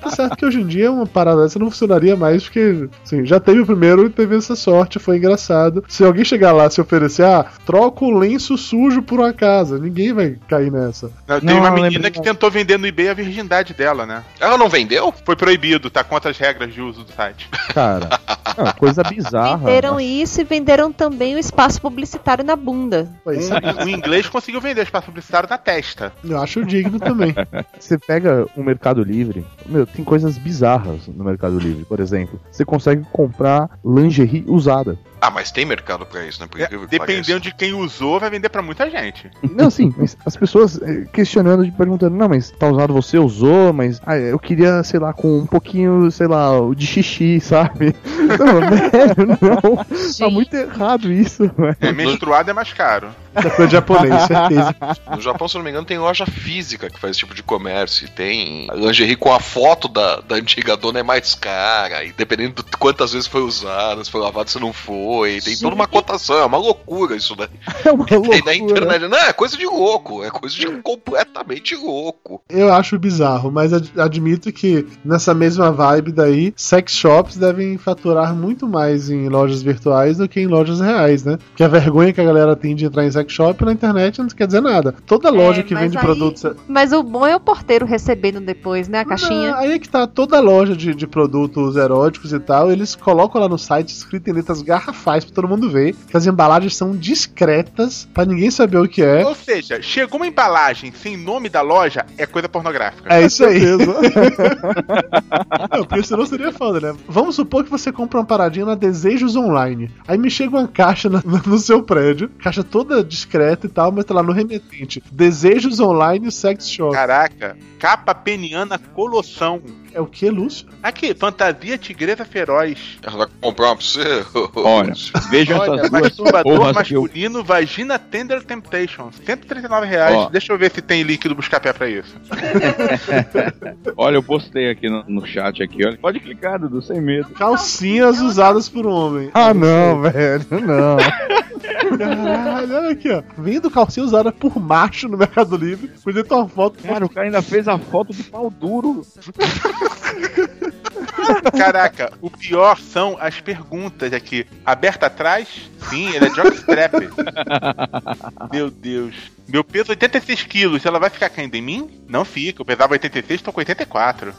Tá certo que hoje em dia uma parada dessa não funcionaria mais, porque assim, já teve o primeiro e teve essa sorte, foi engraçado. Se alguém chegar lá e se oferecer, ah, troca o lenço sujo por uma casa, ninguém vai cair nessa. Não, Tem Não, uma menina lembro- que tentou vender no eBay a virgindade dela, né? Ela não vendeu? Foi proibido, tá contra as regras de uso do site. (laughs) Cara, é coisa bizarra. Venderam né? isso e venderam também o espaço publicitário na bunda. Pois Um, um inglês conseguiu vender espaço publicitário na testa. Eu acho digno também. Você pega o Mercado Livre Livre, meu, tem coisas bizarras no Mercado Livre. Por exemplo, você consegue comprar lingerie usada. Ah, mas tem mercado pra isso, né? Por incrível que pareça. Dependendo de quem usou, vai vender pra muita gente. Não, assim, mas as pessoas eh, questionando e perguntando, não, mas tá usado, você usou, mas ah, eu queria, sei lá, com um pouquinho, sei lá, de xixi, (laughs) sabe? Não, velho, não. Tá muito errado isso, velho. É, menstruado é mais caro. De japonês, (laughs) certeza. No Japão, se eu não me engano, tem loja física que faz esse tipo de comércio. E tem lingerie com a foto da, da antiga dona é mais cara. E dependendo de quantas vezes foi usada, se foi lavado, se não foi. Tem toda uma cotação. É uma loucura isso daí. (laughs) É uma Tem na loucura. internet. Não, é coisa de louco. É coisa de completamente louco. Eu acho bizarro, mas ad- admito que nessa mesma vibe daí, sex shops devem faturar muito mais em lojas virtuais do que em lojas reais, né? Porque a vergonha que a galera tem de entrar em sex shop na internet não quer dizer nada. Toda loja que É, mas vende aí- produtos. Mas o bom é o porteiro recebendo depois, né? A caixinha. Não, aí é que tá toda loja de, de produtos eróticos e tal, eles colocam lá no site escrito em letras garrafais pra todo mundo ver que as embalagens são discretas pra ninguém saber o que é. Ou seja, chegou uma embalagem sem nome da loja, é coisa pornográfica. É isso aí. (laughs) Não, porque senão seria foda, né? Vamos supor que você compra uma paradinha na Desejos Online. Aí me chega uma caixa na- no seu prédio, caixa toda discreta e tal, mas tá lá no remetente. Desejos Online Sex Shop. Caraca, capa peniana colossão. É o que, Lúcio? Aqui, fantasia tigresa feroz. Ela vai comprar uma pra você? Olha, veja Olha, essas duas masturbador que eu... masculino, vagina tender temptations. 139 reais. Ó. Deixa eu ver se tem líquido buscar pé pra isso. (laughs) Olha, eu postei aqui no, no chat aqui, olha. Pode clicar, Dudu, sem medo. Calcinhas usadas por um homem. Ah, não, velho, não. (laughs) Caralho, olha aqui, ó. Vendo calcinha usada por macho no Mercado Livre, podia ter uma foto. Cara, o cara ainda fez a foto do pau duro. Caraca, o pior são as perguntas aqui. Aberta atrás? Sim, ele é jockstrap. (laughs) Meu Deus. Meu peso é 86 quilos, ela vai ficar caindo em mim? Não fica, eu pesava 86, tô com 84.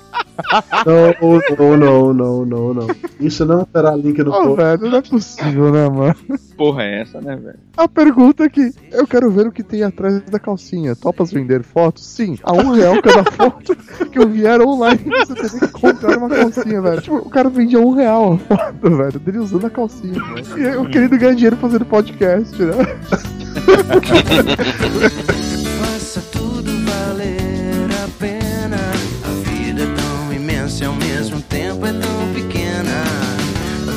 Não, não, não, não, não. Isso não terá link no post. velho, não é possível, né, mano? Porra, é essa, né, velho? A pergunta é que eu quero ver o que tem atrás da calcinha. Topas vender fotos? Sim. A um real cada foto que eu vier online, você teria que comprar uma calcinha, velho. Tipo, o cara vendia um real a foto, velho, dele usando a calcinha. velho. E eu querendo ganhar dinheiro fazendo podcast, né? (laughs) Faça tudo valer a pena. A vida é tão imensa e ao mesmo tempo é tão pequena.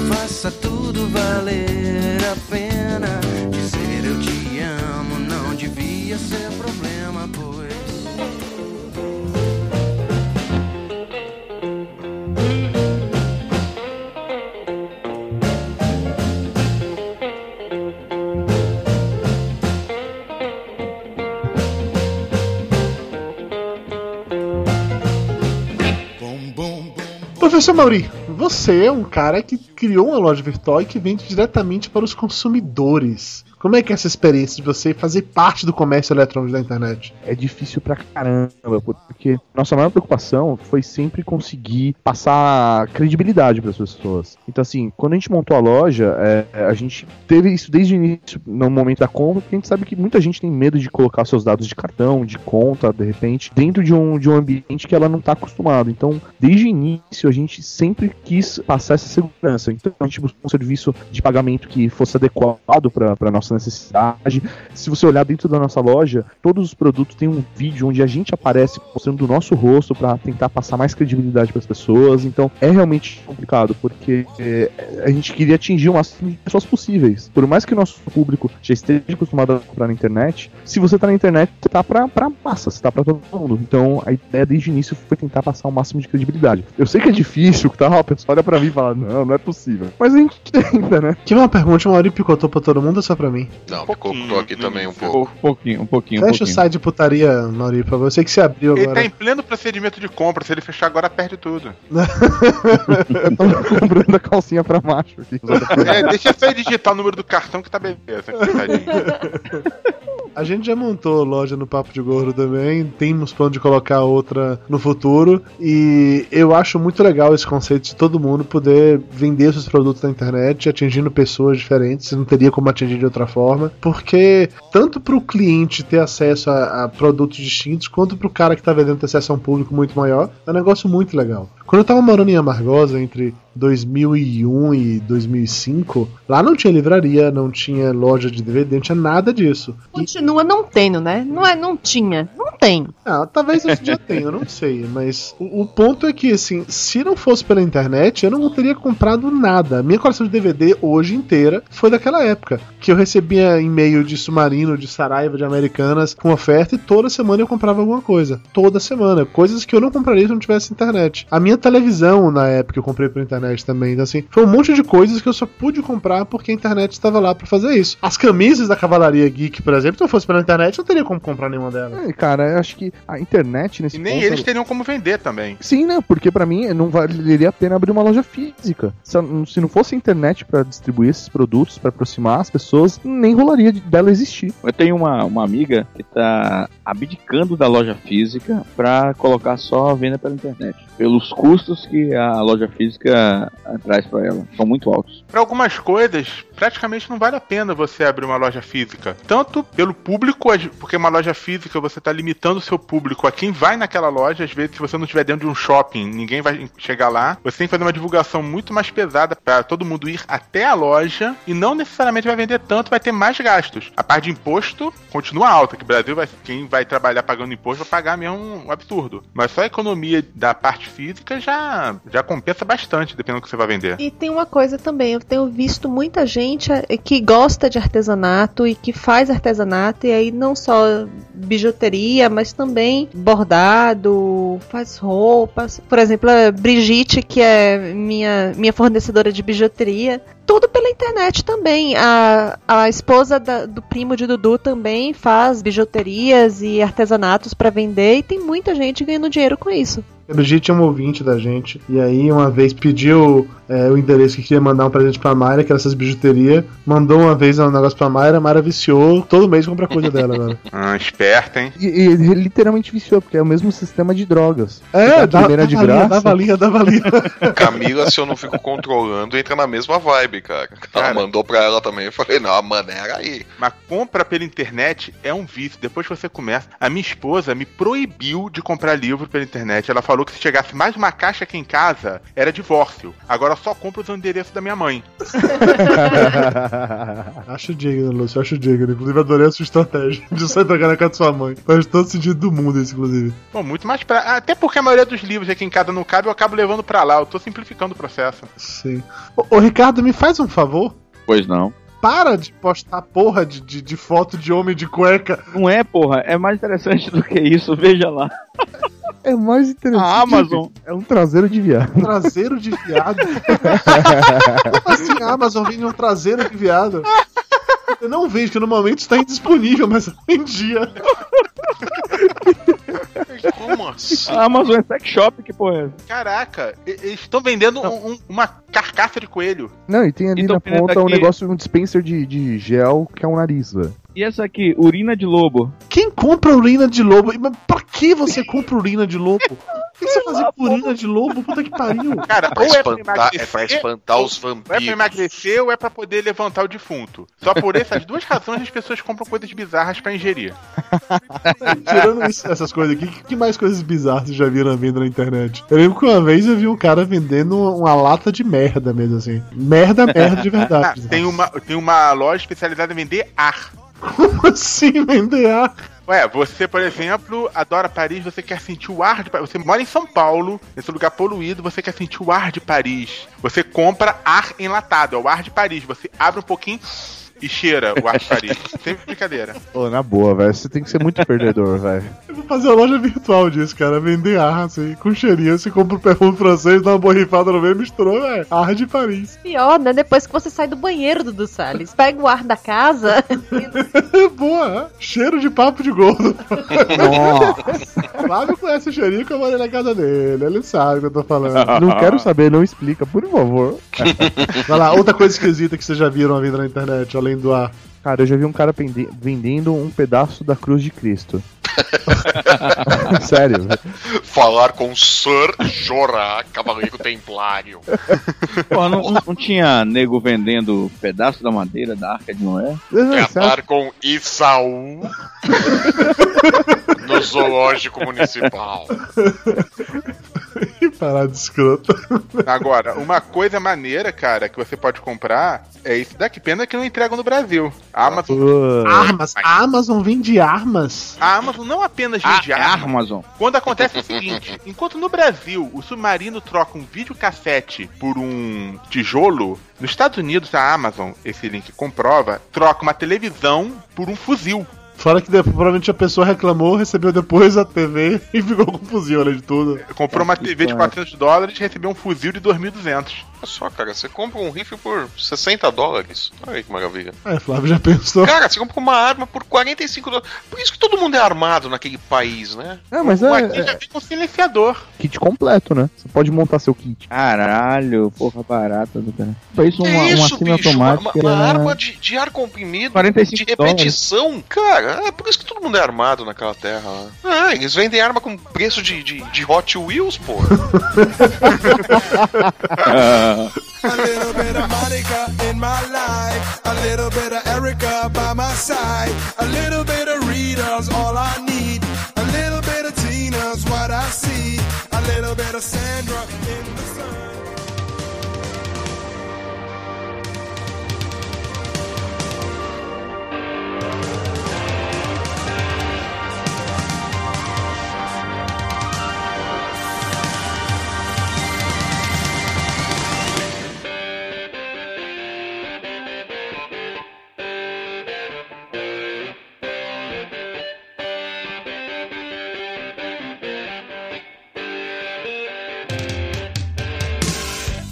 Faça tudo valer a pena. Dizer eu te amo não devia ser problema, Professor Mauri, você é um cara que criou uma loja virtual e que vende diretamente para os consumidores. Como é que é essa experiência de você fazer parte do comércio eletrônico da internet? É difícil pra caramba, porque nossa maior preocupação foi sempre conseguir passar credibilidade para as pessoas. Então, assim, quando a gente montou a loja, é, a gente teve isso desde o início, no momento da compra, porque a gente sabe que muita gente tem medo de colocar seus dados de cartão, de conta, de repente, dentro de um, de um ambiente que ela não está acostumada. Então, desde o início, a gente sempre quis passar essa segurança. Então, a gente buscou um serviço de pagamento que fosse adequado para nossa necessidade. Se você olhar dentro da nossa loja, todos os produtos têm um vídeo onde a gente aparece mostrando o nosso rosto para tentar passar mais credibilidade para as pessoas. Então, é realmente complicado, porque é, a gente queria atingir o máximo de pessoas possíveis. Por mais que o nosso público já esteja acostumado a comprar na internet, se você tá na internet, você tá pra, pra massa, você tá pra todo mundo. Então, a ideia desde o início foi tentar passar o máximo de credibilidade. Eu sei que é difícil, tá? O pessoal olha pra mim e fala, não, não é possível. Mas a gente (laughs) tenta, né? Que uma pergunta, uma hora picotou pra todo mundo ou só pra mim? Não, ficou tô aqui também um pouco. Um pouquinho, um pouquinho, um Fecha o pouquinho. site de putaria, Mauri, pra você que se abriu Ele agora. tá em pleno procedimento de compra, se ele fechar agora, perde tudo. (laughs) Eu tô comprando a calcinha pra macho aqui. É, deixa só ele digitar o número do cartão que tá beleza. coitadinho. (laughs) A gente já montou loja no Papo de Gordo também, temos plano de colocar outra no futuro e eu acho muito legal esse conceito de todo mundo poder vender seus produtos na internet, atingindo pessoas diferentes, não teria como atingir de outra forma, porque tanto para o cliente ter acesso a, a produtos distintos, quanto para o cara que está vendendo ter acesso a um público muito maior, é um negócio muito legal. Quando eu tava morando em Amargosa, entre 2001 e 2005, lá não tinha livraria, não tinha loja de DVD, não tinha nada disso. Continua não tendo, né? Não é, não tinha. Não tem. Ah, talvez hoje dia tenha, eu não sei. Mas o, o ponto é que, assim, se não fosse pela internet, eu não teria comprado nada. Minha coleção de DVD hoje inteira foi daquela época. Que eu recebia e-mail de Submarino, de Saraiva, de Americanas, com oferta, e toda semana eu comprava alguma coisa. Toda semana. Coisas que eu não compraria se não tivesse internet. A minha televisão, na época, eu comprei pela internet também. Então, assim, foi um monte de coisas que eu só pude comprar porque a internet estava lá pra fazer isso. As camisas da Cavalaria Geek, por exemplo, se não fosse pela internet, eu não teria como comprar nenhuma delas. É, cara, eu acho que a internet nesse E nem ponto- eles teriam como vender também. Sim, né? Porque pra mim não valeria a pena abrir uma loja física. Se, se não fosse a internet pra distribuir esses produtos, pra aproximar as pessoas, nem rolaria de- dela existir. Eu tenho uma, uma amiga que tá abdicando da loja física pra colocar só a venda pela internet. Pelos custos que a loja física traz pra ela. São muito altos. Para algumas coisas, praticamente não vale a pena você abrir uma loja física. Tanto pelo público, porque uma loja física você está limitando o seu público a quem vai naquela loja. Às vezes, se você não estiver dentro de um shopping, ninguém vai chegar lá. Você tem que fazer uma divulgação muito mais pesada para todo mundo ir até a loja e não necessariamente vai vender tanto, vai ter mais gastos. A parte de imposto continua alta, que o Brasil vai, quem vai trabalhar pagando imposto vai pagar mesmo um absurdo. Mas só a economia da parte física já, já compensa bastante, dependendo do que você vai vender. E tem uma coisa também, eu tenho visto muita gente eh, que gosta de artesanato e que faz artesanato, e aí não só bijuteria, mas também bordado, faz roupas. Por exemplo, a Brigitte, que é minha, minha fornecedora de bijuteria, tudo pela internet também. A, a esposa da- do primo de Dudu também faz bijuterias e artesanatos para vender, e tem muita gente ganhando dinheiro com isso. É um ouvinte da gente. E aí, uma vez pediu é, o endereço que queria mandar um presente pra Mayra, que era essas bijuterias. Mandou uma vez um negócio pra Mayra, a Mayra viciou. Todo mês compra coisa dela (laughs) agora. Ah, esperta, hein? E, e literalmente viciou, porque é o mesmo sistema de drogas. É, dá primeira de graça. dava linha, dava linha. Camila, se eu não fico controlando, entra na mesma vibe, cara. Ela Cara. mandou pra ela também. Eu falei, não, a maneira aí. Mas compra pela internet é um vício. Depois que você começa. A minha esposa me proibiu de comprar livro pela internet. Ela falou que se chegasse mais uma caixa aqui em casa, era divórcio. Agora só compra os endereços da minha mãe. (laughs) acho digno, Lúcio, acho digno. Inclusive, adorei a sua estratégia (laughs) de sair tocar na casa de sua mãe. Faz todo sentido do mundo isso, inclusive. Bom, muito mais pra. Até porque a maioria dos livros aqui em casa não cabe, eu acabo levando pra lá. Eu tô simplificando o processo. Sim. Ô, ô, Ricardo, me faz um favor? Pois não. Para de postar porra de, de, de foto de homem de cueca. Não é, porra. É mais interessante do que isso. Veja lá. É mais interessante. A Amazon. É um traseiro de viado. Traseiro de viado. Como assim a Amazon vende um traseiro de viado? Eu não vejo, que normalmente está indisponível, mas em dia. Como assim? A Amazon é sex shop, que porra é essa? Caraca, e- eles estão vendendo um- um- uma carcaça de coelho. Não, e tem ali Então, na ponta um aqui- negócio, um dispenser de, de gel que é um nariz, velho. E essa aqui, urina de lobo. Quem compra urina de lobo? Mas pra que você compra urina de lobo? (laughs) O que você fazia com urina de lobo? Puta que pariu. Cara, Pra ou é pra espantar, é pra espantar os ou é pra vampiros. emagrecer ou é pra poder levantar o defunto. Só por essas duas razões as pessoas compram coisas bizarras pra ingerir. (laughs) Tirando isso- essas coisas aqui, que, que mais coisas bizarras vocês já viram à venda na internet? Eu lembro que uma vez eu vi um cara vendendo uma, lata de merda mesmo, assim. Merda, merda de (laughs) Ah, verdade. tem, uma, tem uma loja especializada em vender ar. Como assim vender ar? Ué, você, por exemplo, adora Paris, você quer sentir o ar de Paris. Você mora em São Paulo, nesse lugar poluído, você quer sentir o ar de Paris. Você compra ar enlatado, é o ar de Paris. Você abre um pouquinho e cheira o ar de Paris. Sem brincadeira. Ô, na boa, velho. Você tem que ser muito perdedor, (laughs) velho. Eu vou fazer uma loja virtual disso, cara. Vender ar, assim, com cheirinho. Você compra um perfume francês, dá uma borrifada no meio e misturou, velho. Ar de Paris. Pior, né? Depois que você sai do banheiro, Dudu Salles. Pega o ar da casa. (laughs) Boa, cheiro de papo de gordo. Flávio (laughs) conhece o cheirinho que eu morei na casa dele. Ele sabe o que eu tô falando. Não quero saber, não explica, por favor. Vai lá, outra coisa esquisita que vocês já viram a vida na internet, além do ar. Cara, eu já vi um cara vendendo um pedaço da cruz de Cristo. (laughs) Sério. Falar com Sir Jorah, Cavaleiro Templário. Pô, não, não- não tinha nego vendendo pedaço da madeira da Arca de Noé? Falar com Isaú no Zoológico Municipal. (laughs) Que (laughs) parada escrota. Agora, uma coisa maneira, cara, que você pode comprar é isso daqui. Pena que não entregam no Brasil. A Amazon. Armas. A Amazon vende armas. A Amazon não apenas Ah, vende é armas. Amazon. Quando acontece o seguinte: (laughs) enquanto no Brasil o submarino troca um videocassete por um tijolo, nos Estados Unidos a Amazon, esse link comprova, troca uma televisão por um fuzil. Fora que depois, provavelmente a pessoa reclamou, recebeu depois a TV (laughs) e ficou com fuzil, além de tudo. Comprou uma TV de 400 dólares e recebeu um fuzil de 2.200. Olha só, cara, você compra um rifle por 60 dólares. Olha aí que maravilha. É, Flávio já pensou. Cara, você compra uma arma por 45 dólares. Por isso que todo mundo é armado naquele país, né? É, mas O é, aqui já é vem com silenciador. kit completo, né? Você pode montar seu kit. Caralho, porra barata do cara. Pra isso, uma, uma isso, cena bicho? Uma, automática. uma era- arma de, de ar comprimido, 45 de repetição. Cara, é por isso que todo mundo é armado naquela terra lá. Ah, eles vendem arma com preço de, de, de Hot Wheels, pô. (laughs) A little bit of Monica in my life, a little bit of Erica by my side, a little bit of Rita's all I need, a little bit of Tina's what I see, a little bit of Sandra in the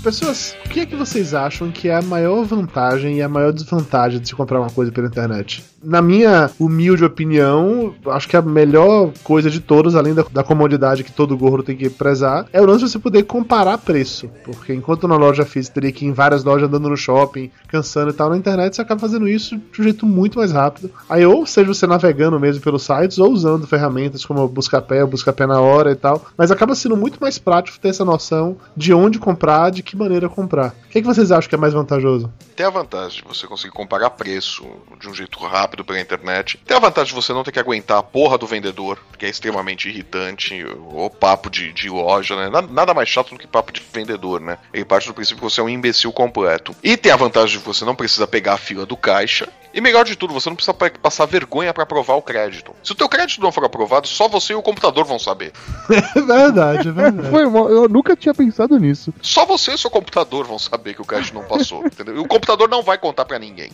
Pessoas, o que é que vocês acham que é a maior vantagem e a maior desvantagem de se comprar uma coisa pela internet? Na minha humilde opinião, acho que a melhor coisa de todas, além da, da comodidade que todo gordo tem que prezar, é o lance de você poder comparar preço. Porque enquanto na loja física teria que ir em várias lojas andando no shopping, cansando e tal, na internet você acaba fazendo isso de um jeito muito mais rápido. Aí ou seja você navegando mesmo pelos sites, ou usando ferramentas como Buscapé, Buscapé na hora e tal. Mas acaba sendo muito mais prático ter essa noção de onde comprar, de que maneira comprar. O que, é que vocês acham que é mais vantajoso? Tem a vantagem de você conseguir comparar preço de um jeito rápido pela internet. Tem a vantagem de você não ter que aguentar a porra do vendedor, que é extremamente irritante. O papo de, de loja, né? Nada, nada mais chato do que papo de vendedor, né? Ele parte do princípio que você é um imbecil completo. E tem a vantagem de que você não precisa pegar a fila do caixa. E melhor de tudo, você não precisa pa- passar vergonha pra aprovar o crédito. Se o teu crédito não for aprovado, só você e o computador vão saber. (laughs) É verdade, é verdade. Foi eu nunca tinha pensado nisso. Só você e o seu computador vão saber que o crédito não passou, (laughs) entendeu? E o computador não vai contar pra ninguém.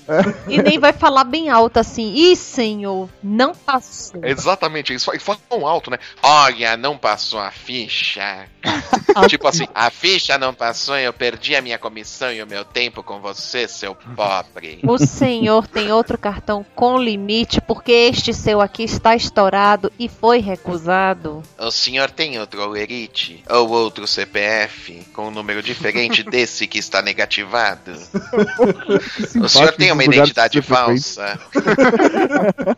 E nem vai falar bem alto assim. Ih, senhor, não passou. Exatamente, eles fa- eles falam alto, né? Olha, não passou a ficha. (laughs) tipo assim, a ficha não passou e eu perdi a minha comissão e o meu tempo com você, seu pobre. O senhor tem outro cartão com limite porque este seu aqui está estourado e foi recusado. O senhor tem outro Olerite ou outro CPF com um número diferente desse que está negativado? (laughs) O senhor tem uma identidade falsa?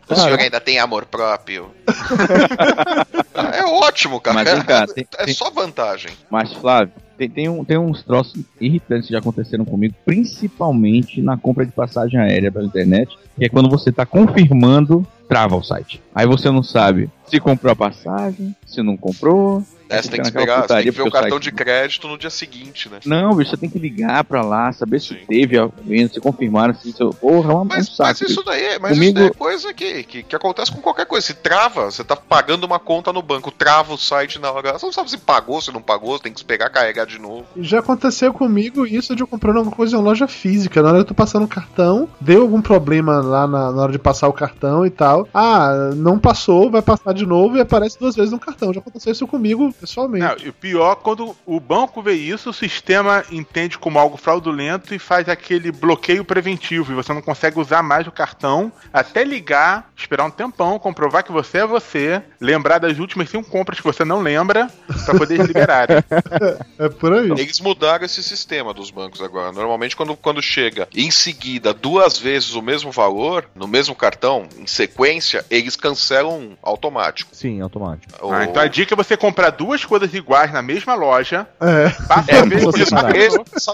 o senhor ainda tem amor próprio? (laughs) é ótimo, cara. Mas vem cá, tem- é só vantagem. Mas, Flávio, tem, tem, um, tem uns troços irritantes que já aconteceram comigo, principalmente na compra de passagem aérea pela internet, que é quando você tá confirmando, trava o site. Aí você não sabe se comprou a passagem, se não comprou. É, você tem que pegar, você tem que ver o cartão site- de crédito no dia seguinte, né? Não, bicho, você tem que ligar pra lá, saber se teve a venda, se confirmaram, se. Porra, é um, Mas, um saco. mas isso daí, é- mas Comigo- isso daí é coisa que, que, que acontece com qualquer coisa. Se trava, você tá pagando uma conta no banco, trava o site na hora. Você não sabe se pagou, se não pagou, você tem que esperar carregar de novo. Já aconteceu comigo isso de eu comprando alguma coisa em loja física. Na hora que eu tô passando o cartão, deu algum problema lá na, na hora de passar o cartão e tal. Tal. Ah, não passou, vai passar de novo e aparece duas vezes no cartão. Já aconteceu isso comigo pessoalmente. Não, e o pior, quando o banco vê isso, o sistema entende como algo fraudulento e faz aquele bloqueio preventivo. E você não consegue usar mais o cartão até ligar, esperar um tempão, comprovar que você é você, lembrar das últimas cinco compras que você não lembra, pra poder liberar. (laughs) é por aí. Eles mudaram esse sistema dos bancos agora. Normalmente, quando, quando chega em seguida duas vezes o mesmo valor, no mesmo cartão, em sequência, eles cancelam automático. Sim, automático. Ah, então a dica é você comprar duas coisas iguais na mesma loja, É. passa É, a vez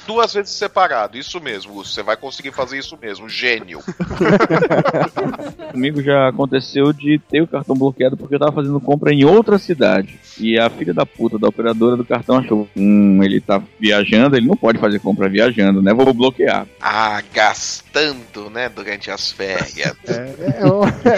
duas vezes separado. Isso mesmo, Lúcio. Você vai conseguir fazer isso mesmo. Gênio. (laughs) Comigo já aconteceu de ter o cartão bloqueado porque eu tava fazendo compra em outra cidade. E a filha da puta da operadora do cartão achou: hum, ele tá viajando, ele não pode fazer compra viajando, né? Vou bloquear. Ah, gastando, né? Durante as férias.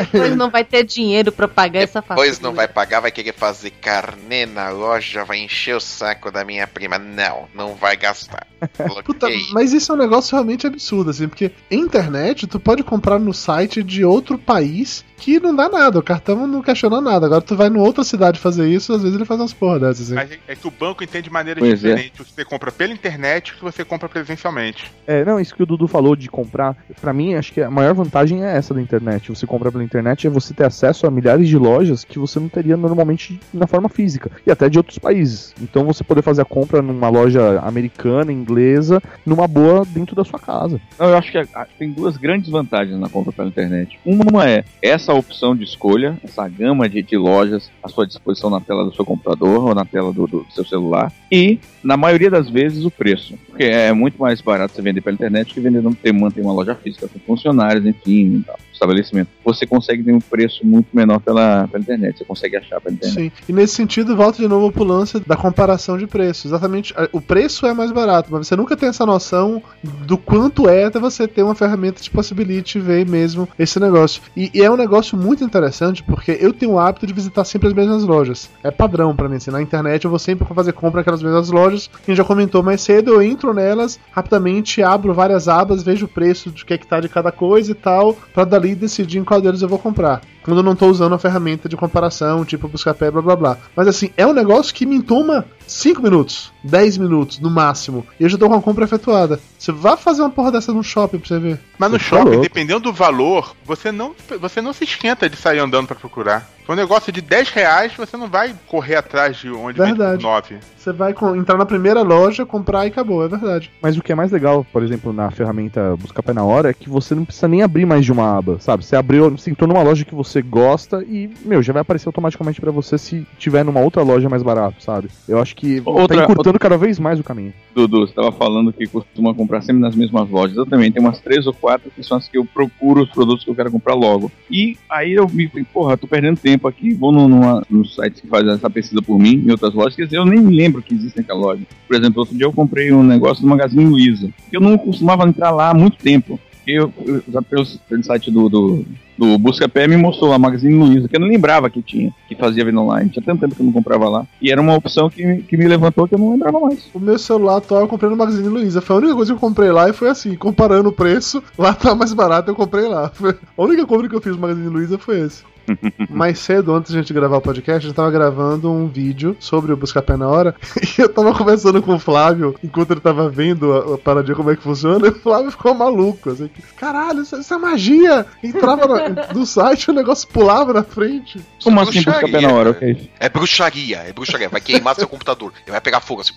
Depois não vai ter dinheiro pra pagar essa fatura. Depois não vai pagar, vai querer fazer carnê na loja, vai encher o saco da minha prima. Não, não vai gastar. (laughs) Puta, mas isso é um negócio realmente absurdo, assim, porque internet tu pode comprar no site de outro país que não dá nada, o cartão não questiona nada. Agora tu vai em outra cidade fazer isso, às vezes ele faz umas porra dessas, assim. Mas é que o banco entende de maneiras Pois é. diferentes. Você compra pela internet que você compra presencialmente. É, não, isso que o Dudu falou de comprar, pra mim, acho que a maior vantagem é essa da internet. Você comprar pela internet é você ter acesso a milhares de lojas que você não teria normalmente na forma física, e até de outros países. Então você poder fazer a compra numa loja americana, inglesa, numa boa dentro da sua casa. Não, eu acho que ah, tem duas grandes vantagens na compra pela internet. Uma é essa opção de escolha, essa gama de, de lojas à sua disposição na tela do seu computador ou na tela do, do seu celular. E, na maioria das vezes, o preço. Porque é muito mais barato você vender pela internet que vender não ter, manter uma loja física com funcionários, enfim, estabelecimento. Você consegue ter um preço muito menor pela, pela internet. Você consegue achar pela internet. Sim. E nesse sentido, volta de novo pro lance da comparação de preços. Exatamente, o preço é mais barato, mas você nunca tem essa noção do quanto é até você ter uma ferramenta que te possibilite ver mesmo esse negócio. E, e é um negócio muito interessante porque eu tenho o hábito de visitar sempre as mesmas lojas. É padrão pra mim, assim, na internet eu vou sempre fazer compra naquelas mesmas lojas. Quem já comentou mais cedo, eu entro nelas rapidamente, abro várias abas, vejo o preço de que é que tá de cada coisa e tal, pra dali decidir em qual deles eu vou comprar. Quando eu não tô usando a ferramenta de comparação, tipo Buscapé, blá blá blá. Mas assim, é um negócio que me toma 5 minutos, 10 minutos no máximo, e eu já tô com a compra efetuada. Você vai fazer uma porra dessa no shopping pra você ver. Mas no Você tá shopping, dependendo do valor, você não, você não se esquenta de sair andando pra procurar. Um negócio de 10 reais, você não vai correr atrás de onde Verdade. vende por 9. Você vai com- entrar na primeira loja, comprar e acabou, é verdade. Mas o que é mais legal, por exemplo, na ferramenta Buscapé na hora, é que você não precisa nem abrir mais de uma aba, sabe? Você abriu, você entrou numa loja que você gosta e, meu, já vai aparecer automaticamente pra você se tiver numa outra loja mais barato, sabe? Eu acho que Outra- tá encurtando cada vez mais o caminho. Dudu, você estava falando que costuma comprar sempre nas mesmas lojas. Eu também tenho umas três ou quatro que são as que eu procuro os produtos que eu quero comprar logo. E aí eu me falei, porra, tô perdendo tempo aqui, vou no, numa, nos sites que fazem essa pesquisa por mim, em outras lojas, quer dizer, eu nem me lembro que existe naquela loja. Por exemplo, outro dia eu comprei um negócio do Magazine Luiza. Eu não costumava entrar lá há muito tempo. Eu, eu já pelo, pelo site do, do, do Buscapé me mostrou a Magazine Luiza, que eu não lembrava que tinha, que fazia venda online. Tinha tanto tempo que eu não comprava lá. E era uma opção que, que me levantou que eu não lembrava mais. O meu celular atual eu comprei no Magazine Luiza. Foi a única coisa que eu comprei lá e foi assim, comparando o preço, (laughs) lá tá mais barato, eu comprei lá. Foi- A única compra que eu fiz no Magazine Luiza foi esse. (laughs) Mais cedo, antes de a gente gravar o podcast, a gente tava gravando um vídeo sobre o Buscapé na hora. (laughs) E eu tava conversando com o Flávio enquanto ele tava vendo a, a paradinha como é que funciona. (laughs) E o Flávio ficou maluco. Assim, que, Caralho, isso, isso é magia! Entrava no, no site o negócio pulava na frente. Como assim Buscapé na hora? Ok. É bruxaria, é bruxaria. Vai queimar seu computador. Ele vai pegar fogo assim.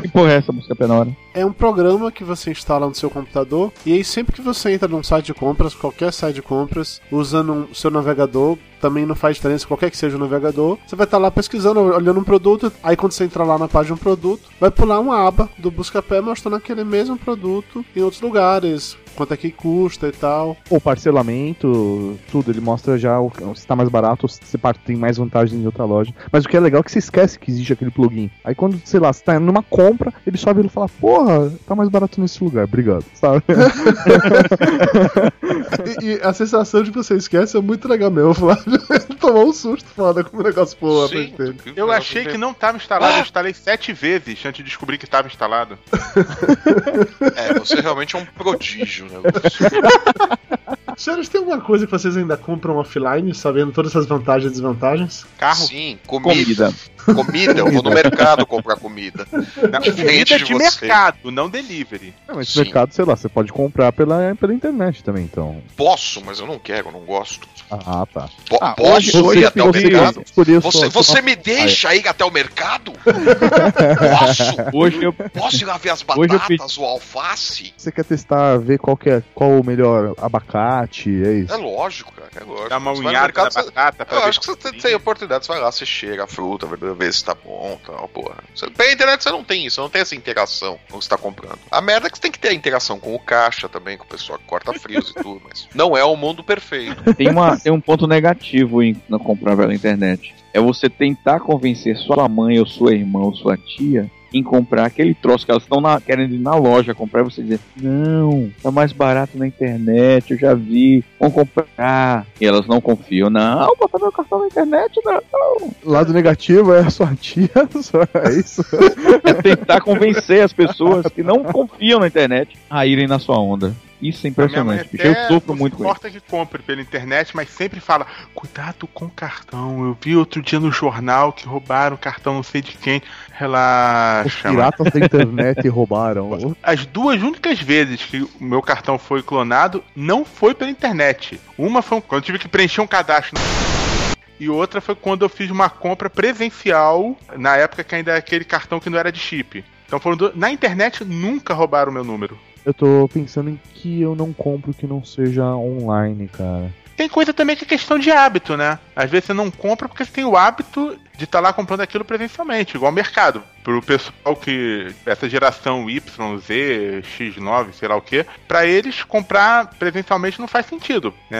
Que porra é essa Buscapé na hora? É um programa que você instala no seu computador e aí sempre que você entra num site de compras, qualquer site de compras, usando o seu navegador, também não faz diferença qualquer que seja o navegador, você vai estar lá pesquisando, olhando um produto, aí quando você entrar lá na página de um produto, vai pular uma aba do Buscapé mostrando aquele mesmo produto em outros lugares, quanto é que custa e tal. O parcelamento, tudo, ele mostra já o, se tá mais barato, se tem mais vantagem em outra loja. Mas o que é legal é que você esquece que existe aquele plugin. Aí quando, sei lá, você tá numa compra, ele só vira e fala, porra, tá mais barato nesse lugar, obrigado, sabe? (laughs) e, e a sensação de que você esquece é muito legal mesmo, Flávio. (laughs) Tomou um susto foda com o negócio pulou frente dele. Eu achei que não estava instalado, eu instalei sete vezes antes de descobrir que estava instalado. (laughs) É, você realmente é um prodígio, né? (laughs) Senhores, tem alguma coisa que vocês ainda compram offline, sabendo todas essas vantagens e desvantagens? Carro? Sim, comida. Comida, eu vou no mercado comprar comida. Diferente comida de de você. mercado, não delivery. Não, mas Sim. mercado, sei lá, você pode comprar pela, pela internet também, então. Posso, mas eu não quero, eu não gosto. Ah, tá. Po- Ah, posso hoje- ir hoje até o você mercado? Você, você me deixa ir até o mercado? (laughs) Posso? Hoje eu, Posso ir lá ver as batatas, o alface? Você quer testar, ver qual, que é, qual o melhor abacate, é isso? É lógico, cara, lógico. Dá uma unhada da você- batata Eu acho que você tem, tem oportunidade, você vai lá, você cheira a fruta, vê- vê se tá bom e tal, porra. Você, pela internet você não tem isso, você não tem essa interação com o que você tá comprando. A merda é que você tem que ter a interação com o caixa também, com o pessoal que corta frios e tudo, mas não é o mundo perfeito. (laughs) tem, uma, tem um ponto negativo em não comprar pela internet. É você tentar convencer sua mãe ou sua irmã ou sua tia em comprar aquele troço que elas estão querendo ir na loja comprar e você dizer, não, tá mais barato na internet, eu já vi, vamos comprar. E elas não confiam, não, bota meu cartão na internet, não. Lado negativo é a sua tia, (laughs) só é isso? É tentar convencer as pessoas que não confiam na internet a irem na sua onda. Isso é impressionante, bicho. Eu sofro muito com isso. importa que compre pela internet, mas sempre fala: cuidado com o cartão. Eu vi outro dia no jornal que roubaram o cartão não sei de quem. Os Relaxa. mano. piratas da internet roubaram. (laughs) As duas únicas vezes que o meu cartão foi clonado não foi pela internet. Uma foi quando eu tive que preencher um cadastro. E outra foi quando eu fiz uma compra presencial, na época que ainda era aquele cartão que não era de chip. Então foram na internet nunca roubaram o meu número. Eu tô pensando em que eu não compro que não seja online, cara. Tem coisa também que é questão de hábito, né? Às vezes você não compra porque você tem o hábito de estar lá comprando aquilo presencialmente, igual ao mercado. Pro pessoal que. essa geração Y, Z, X9, sei lá o que, pra eles comprar presencialmente não faz sentido. Né?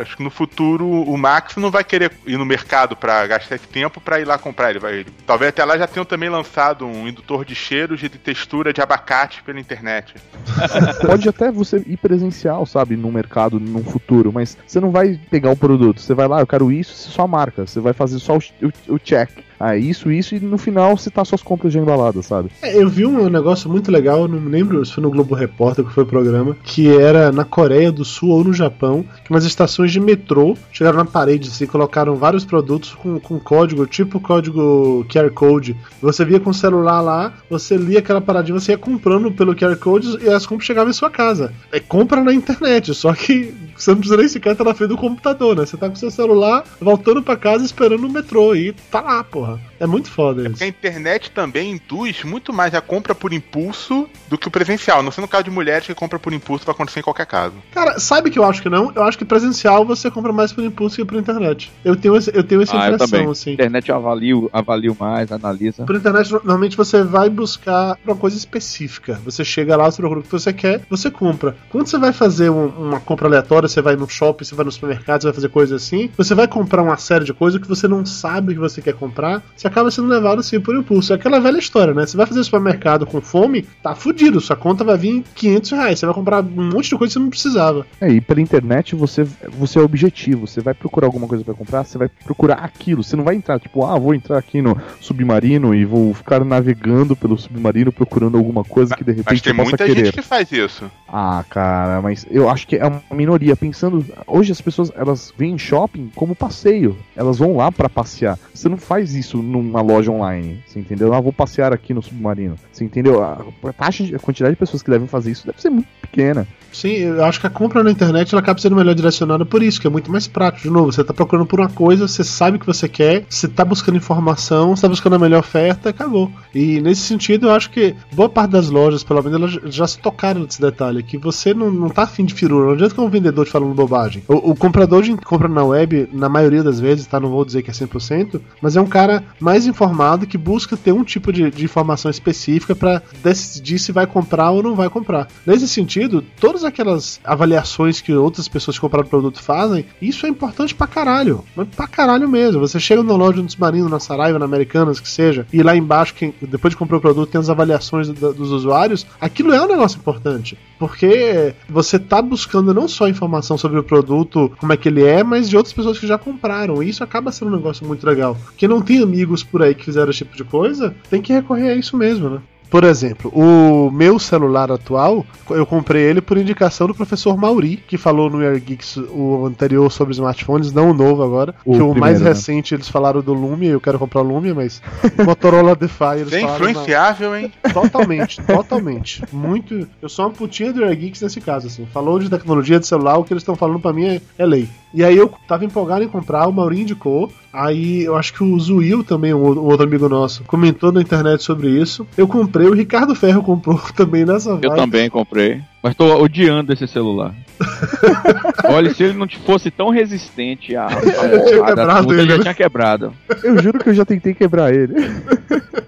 Acho que no futuro o Max não vai querer ir no mercado pra gastar esse tempo pra ir lá comprar. Ele vai. Talvez até lá já tenham também lançado um indutor de cheiros e de textura de abacate pela internet. (laughs) Pode até você ir presencial, sabe, no mercado, num futuro, mas você não vai pegar o produto. Você vai lá, eu quero isso, é só marca. Você vai fazer só o, o- o check. Ah, isso, isso, e no final você tá suas compras já embaladas, sabe? É, eu vi um negócio muito legal, não me lembro se foi no Globo Repórter que foi o programa, que era na Coreia do Sul ou no Japão, que umas estações de metrô chegaram na parede assim, colocaram vários produtos com, com código, tipo código QR Code. Você via com o celular lá, você lia aquela paradinha, você ia comprando pelo QR Code e as compras chegavam em sua casa. É compra na internet, só que você não precisa nem sequer estar na frente do computador, né? Você tá com seu celular voltando pra casa esperando o metrô e tá lá, porra. É muito foda isso. Porque a internet também induz muito mais a compra por impulso do que o presencial. Não sendo no caso de mulheres que compra por impulso vai acontecer em qualquer caso. Cara, sabe que eu acho que não? Eu acho que presencial você compra mais por impulso que por internet. Eu tenho, esse- eu tenho essa Ah, impressão, assim. Internet eu avalio, avalio mais, analisa. Por internet, normalmente você vai buscar uma coisa específica. Você chega lá, você procura o que você quer, você compra. Quando você vai fazer um- uma compra aleatória, você vai no shopping, você vai no supermercado, você vai fazer coisas assim, você vai comprar uma série de coisas que você não sabe o que você quer comprar, você acaba sendo levado assim por impulso. É aquela velha história, né? Você vai fazer supermercado com fome, tá fudido, sua conta vai vir em 500 reais. Você vai comprar um monte de coisa que você não precisava. É, e pela internet você, você é objetivo, você vai procurar alguma coisa pra comprar, você vai procurar aquilo, você não vai entrar, tipo, ah, vou entrar aqui no submarino e vou ficar navegando pelo submarino procurando alguma coisa que de repente Mas tem possa muita querer. gente que faz isso. Ah, cara, mas eu acho que é uma minoria. Pensando, hoje as pessoas elas vêm em shopping como passeio. Elas vão lá pra passear. Você não faz isso numa loja online, você entendeu? Ah, vou passear aqui no submarino. Você entendeu? A, taxa de, a quantidade de pessoas que devem fazer isso deve ser muito pequena. Sim, eu acho que a compra na internet ela acaba sendo melhor direcionada por isso, que é muito mais prático. De novo, você tá procurando por uma coisa, você sabe o que você quer, você tá buscando informação, você tá buscando a melhor oferta, acabou. E nesse sentido, eu acho que boa parte das lojas, pelo menos, elas já se tocaram nesse detalhe, que você não, não tá afim de firula, não adianta que um vendedor te falando bobagem. O, o comprador de compra na web, na maioria das vezes, tá? Não vou dizer que é 100%, mas é um cara mais informado que busca ter um tipo de, de informação específica para decidir se vai comprar ou não vai comprar. Nesse sentido, todas aquelas avaliações que outras pessoas que compraram o produto fazem, isso é importante pra caralho. Mas pra caralho mesmo. Você chega na loja no Submarino, na Saraiva, na Americanas, que seja, e lá embaixo, quem, depois de comprar o produto, tem as avaliações do- dos usuários, aquilo é um negócio importante. Porque você tá buscando não só informação sobre o produto, como é que ele é, mas de outras pessoas que já compraram. E isso acaba sendo um negócio muito legal. Quem não tem amigos por aí que fizeram esse tipo de coisa, tem que recorrer a isso mesmo, né? Por exemplo, o meu celular atual, eu comprei ele por indicação do professor Mauri, que falou no Air Geeks o anterior sobre smartphones, não o novo agora. O que o mais né? recente eles falaram do Lumia, eu quero comprar o Lumia, mas (laughs) Motorola Defy eles Bem falaram. não. influenciável, hein? Totalmente, totalmente. Muito. Eu sou uma putinha do Air Geeks nesse caso, assim. Falou de tecnologia de celular, o que eles estão falando pra mim é, é lei. E aí eu tava empolgado em comprar, o Maurinho indicou. Aí eu acho que o Zuil também, um outro amigo nosso, comentou na internet sobre isso. Eu comprei, o Ricardo Ferro (laughs) comprou também nessa Eu vibe. também comprei. Mas tô odiando esse celular. (laughs) Olha, se ele não fosse tão resistente a, a tinha porrada quebrado toda, ele, já tinha quebrado. Eu juro que eu já tentei quebrar ele. (laughs)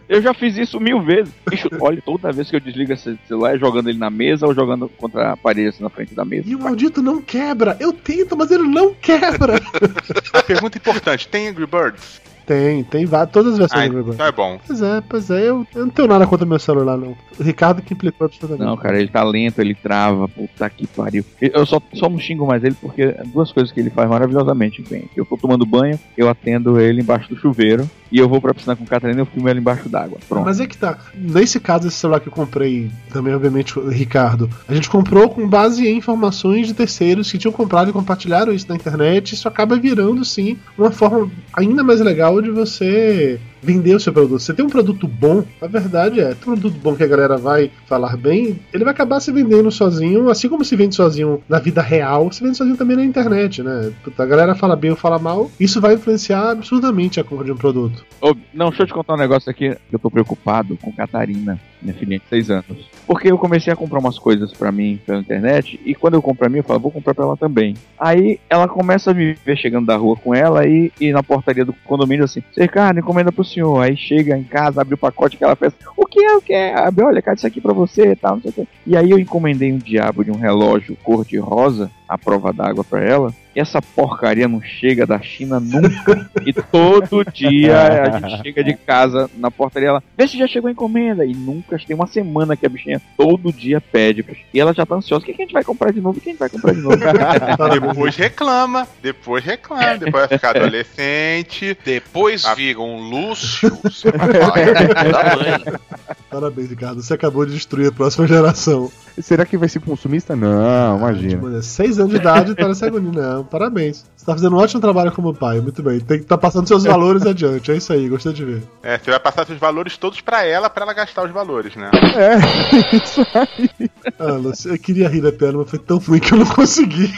Eu já fiz isso mil vezes. Bicho, olha, toda vez que eu desligo esse celular é jogando ele na mesa ou jogando contra a parede assim, na frente da mesa. E o maldito não quebra. Eu tento, mas ele não quebra. (laughs) A pergunta importante: tem Angry Birds? Tem, tem várias, todas as versões Ah, do Angry Birds. então é bom. Pois é, pois é, eu, eu não tenho nada contra meu celular, não. O Ricardo que implicou absolutamente. Não, cara, ele tá lento, ele trava, puta que pariu. Eu só, só não xingo mais ele porque duas coisas que ele faz maravilhosamente bem. Eu tô tomando banho, eu atendo ele embaixo do chuveiro e eu vou pra piscina com o Catarina e eu filmo ele embaixo d'água. Pronto. Mas é que tá. Nesse caso, esse celular que eu comprei, também, obviamente, o Ricardo, a gente comprou com base em informações de terceiros que tinham comprado e compartilharam isso na internet. Isso acaba virando, sim, uma forma ainda mais legal de você vender o seu produto. Você tem um produto bom, a verdade é, tem um produto bom que a galera vai falar bem, ele vai acabar se vendendo sozinho, assim como se vende sozinho na vida real, se vende sozinho também na internet, né? A galera fala bem ou fala mal, isso vai influenciar absurdamente a compra de um produto. Não, deixa eu te contar um negócio aqui. Eu tô preocupado com Catarina, minha filhinha de 6 anos. Porque eu comecei a comprar umas coisas pra mim pela internet e quando eu compro pra mim, eu falo, vou comprar pra ela também. Aí ela começa a me ver chegando da rua com ela e, e na portaria do condomínio assim: Ricardo, encomenda pro senhor. Aí chega em casa, abre o pacote que ela fez: O que é? O que é? Abre, olha, cara, isso aqui pra você e tal, não sei o que. E aí eu encomendei um diabo de um relógio cor de rosa, a prova d'água pra ela. E essa porcaria não chega da China nunca. e todo dia a gente (laughs) chega de casa na portaria ela, vê se já chegou a encomenda. E nunca, tem uma semana que a bichinha todo dia pede. E ela já tá ansiosa. O que, que a gente vai comprar de novo? O que a gente vai comprar de novo? (laughs) Depois reclama, depois reclama, depois vai ficar adolescente. Depois Ah. vira um Lúcio, mãe. (laughs) Parabéns, Ricardo. Você acabou de destruir a próxima geração. Será que vai ser consumista? Não, imagina. Tipo, seis anos de idade tá nessa agonia. Não, parabéns. Você tá fazendo um ótimo trabalho como pai. Muito bem. Tem que estar passando seus valores (laughs) adiante. É isso aí, gostei de ver. É, você vai passar seus valores todos pra ela, pra ela gastar os valores, né? É, (laughs) isso aí. Ah, Lúcio, eu queria rir da piada, mas foi tão ruim que eu não consegui.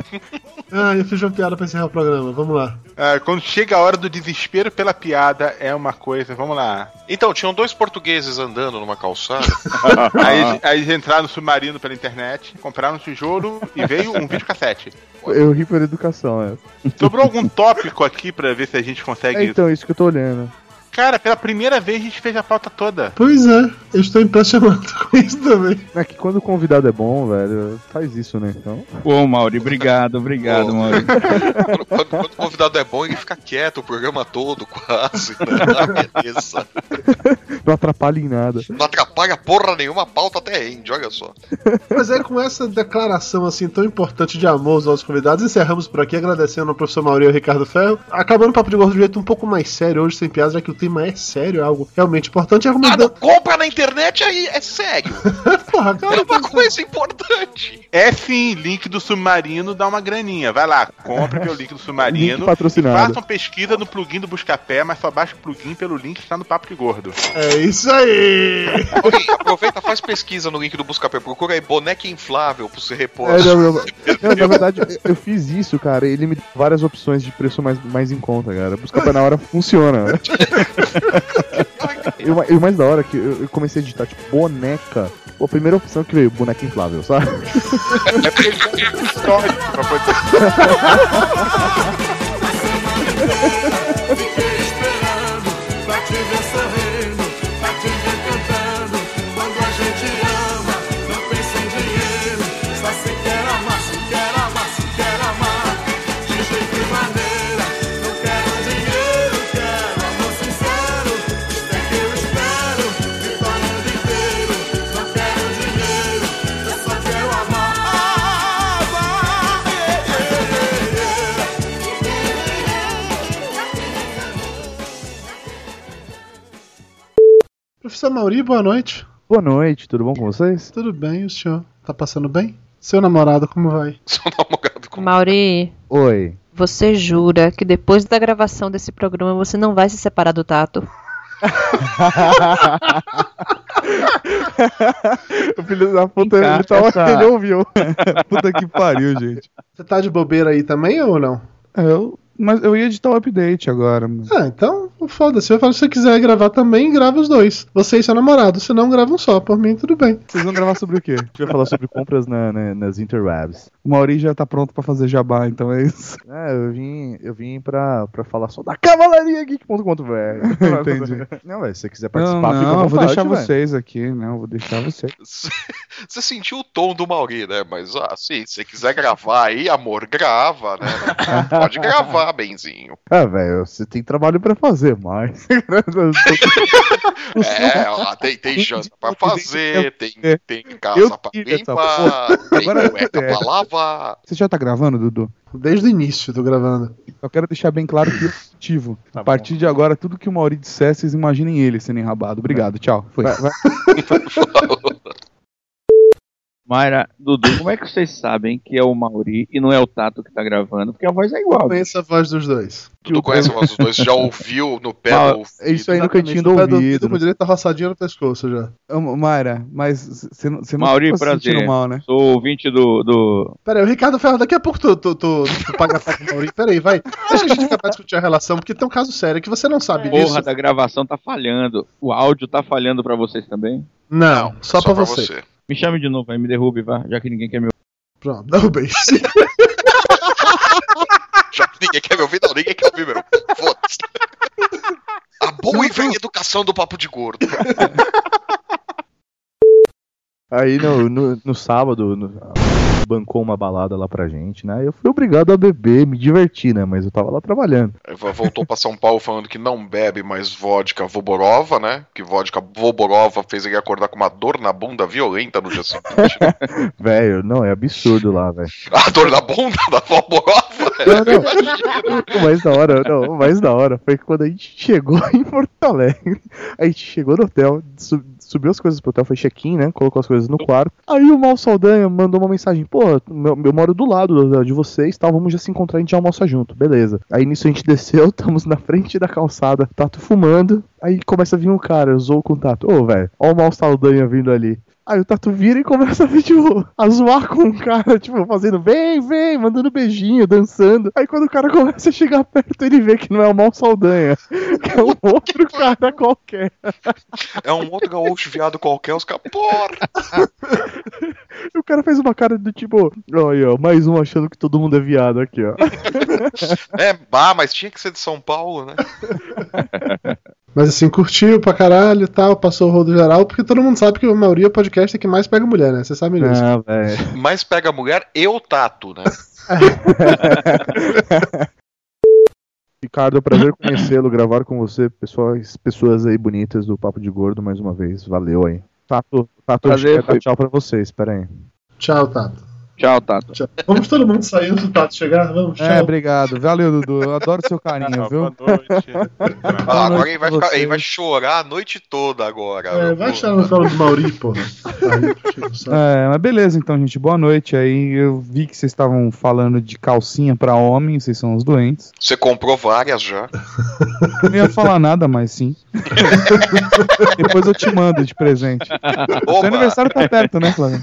(laughs) ah, eu fiz uma piada pra encerrar o programa. Vamos lá. Ah, quando chega a hora do desespero pela piada, é uma coisa. Vamos lá. Então, tinham dois portugueses andando numa calçada. Aí, aí eles entraram no submarino pela internet, compraram um tijolo e veio um videocassete. Eu ri por educação, é. Sobrou algum tópico aqui pra ver se a gente consegue. É, então, isso que eu tô olhando. Cara, pela primeira vez a gente fez a pauta toda. Pois é, eu estou impressionado (laughs) com isso também. É que quando o convidado é bom, velho, faz isso, né? Então. Pô, Mauri, obrigado, obrigado, Pô. Mauri. Quando, quando- quando o convidado é bom, ele fica quieto o programa todo, quase. Né? Ah, beleza. Não atrapalha em nada. Não atrapalha porra nenhuma, a pauta até rende, olha só. Mas é com essa declaração assim tão importante de amor aos nossos convidados, encerramos por aqui agradecendo ao professor Mauri e ao Ricardo Ferro. Acabando o papo de gordo de um jeito um pouco mais sério hoje, sem piadas, já que o tema é sério, é algo realmente importante. E Ah, não, compra na internet aí, é sério. (laughs) Porra, cara, É uma coisa importante. É sim, link do submarino dá uma graninha. Vai lá, compra pelo link do (laughs) submarino. Link patrocinado. Façam pesquisa no plugin do Buscapé, mas só baixa o plugin pelo link que está no Papo de Gordo. É isso aí! (laughs) Ok, aproveita, faz pesquisa no link do Buscapé, procura aí boneca inflável pra você repor. É, não, não, não, na verdade, eu- fiz isso, cara. Ele me deu várias opções de preço mais, mais em conta, cara. Busca pra na hora funciona. E o ma- e o mais da hora é que eu eu comecei a digitar, tipo, boneca. Pô, a primeira opção que veio, boneca inflável, sabe? É porque ele tem histórico pra poder. (laughs) Seu Mauri, boa noite. Boa noite, tudo bom com vocês? Tudo bem, o senhor? Tá passando bem? Seu namorado, como vai? (laughs) Mauri, Oi. você jura que depois da gravação desse programa você não vai se separar do Tato? (laughs) o filho da puta, ele, Encaixa tava, essa- ele ouviu. (laughs) puta que pariu, gente. Você tá de bobeira aí também ou não? Eu, mas eu ia editar o update agora. Ah, então foda-se. Eu falo, se você quiser gravar também, grava os dois. Você e seu namorado. Se não, grava um só. Por mim, tudo bem. Vocês vão gravar sobre o quê? A gente vai falar sobre compras na- na- nas interwebs. O Mauri já tá pronto pra fazer jabá, então é isso. É, eu vim, eu vim pra, pra falar só da cavalaria geek.com.br. (laughs) Entendi. Não, velho, se você quiser Não, participar, fica à não, eu vou deixar velho. vocês aqui, não, eu vou deixar vocês. (laughs) Você sentiu o tom do Mauri, né? Mas assim, se você quiser gravar aí, amor, grava, né? Pode gravar, benzinho. Ah, velho, você tem trabalho pra fazer, mas. (laughs) (laughs) É, ó, tem, tem janta pra fazer, tem, tem casa Eu pra limpar, tem Agora- cueca é. pra lavar. Você já tá gravando, Dudu? Desde o início tô gravando. Eu quero deixar bem claro que eu sou ativo. Tá a partir de agora, tudo que o Mauri disser, vocês imaginem ele sendo enrabado. Obrigado, tchau. Foi. (laughs) Mayra, Dudu, como é que vocês sabem que é o Mauri e não é o Tato que tá gravando? Porque a voz é igual. Eu conheço a voz dos dois. Tu conhece a voz dos dois? Já ouviu no pé Ah, do É isso aí no cantinho do no pé do ouvido. ouvido, com roçadinha no pescoço já. Mayra, mas você não, você Mauri, tá prazer. sentindo mal, né? Sou ouvinte do. do... Pera aí, o Ricardo Ferro, daqui a pouco tu, tu, tu, tu paga pau pro Maurício. Pera aí, vai. Deixa a gente acabar de discutir a relação, porque tem um caso sério que você não sabe Porra disso. da gravação tá falhando. O áudio tá falhando pra vocês também? Não, só, pra, você. Me chame de novo aí, me derrube, vá, já que ninguém quer me ouvir. Pronto, derrubei. (laughs) Já que ninguém quer me ouvir, não, ninguém quer ouvir, meu. Foda-se. A boa e velha educação do papo de gordo. Aí no, no, no sábado, no- bancou uma balada lá pra gente, né? Eu fui obrigado a beber, me divertir, né? Mas eu tava lá trabalhando. Aí Voltou pra São Paulo falando que não bebe mais vodka Voborova, né? Que vodka Voborova fez ele acordar com uma dor na bunda violenta no dia seguinte. (laughs) Velho, não, é absurdo lá, velho. A dor na bunda da Voborova? O (laughs) mais da hora, não, mais da hora foi que quando a gente chegou (laughs) em Porto Alegre, a gente chegou no hotel, su- subiu as coisas pro hotel, foi check-in, né? Colocou as coisas no quarto. Aí o Mal Saldanha mandou uma mensagem: pô, meu- eu moro do lado de vocês, tal, vamos já se encontrar, a gente almoça junto, beleza. Aí nisso a gente desceu, (laughs) estamos na frente da calçada, Tato fumando. Aí começa a vir um cara, eu com o Tato: ô, velho, ó o Mal Saldanha vindo ali. Aí o Tato vira e começa a, (laughs) tipo, a zoar com o cara, tipo, fazendo vem, vem, mandando beijinho, dançando. Aí quando o cara começa a chegar perto, ele vê que não é o Mal Saldanha, (laughs) que é um (laughs) outro cara qualquer. É um outro gaúcho viado qualquer, os caras, porra! E o cara fez uma cara do tipo, olha, ó, mais um achando que todo mundo é viado aqui, ó. É, bah, mas tinha que ser de São Paulo, né? Mas assim, curtiu pra caralho e tal, passou o rodo geral, porque todo mundo sabe que a maioria é o podcast que mais pega mulher, né? Você sabe disso. Ah, velho. Mas pega a mulher e o tato, né? (laughs) Ricardo, é um prazer conhecê-lo, gravar com você, pessoas, pessoas aí bonitas do Papo de Gordo mais uma vez. Valeu aí. Tato, Tato Prazer, tchau pra vocês, pera aí. Tchau, Tato. Tchau, Tato. Tchau. Vamos todo mundo sair antes do Tato chegar? Vamos, tchau. É, obrigado. Valeu, Dudu. Eu adoro seu carinho, viu? Ah, agora noite (laughs) ele vai, ficar, ele vai chorar a noite toda agora. É, vai chorar no colo do Mauri, porra. Saco. É, mas beleza então, gente. Boa noite aí. Eu vi que vocês estavam falando de calcinha pra homem, vocês são os doentes. Você comprou várias já. Eu não ia falar nada, mas sim. (laughs) Depois eu te mando de presente. Seu aniversário tá perto, né, Flávio?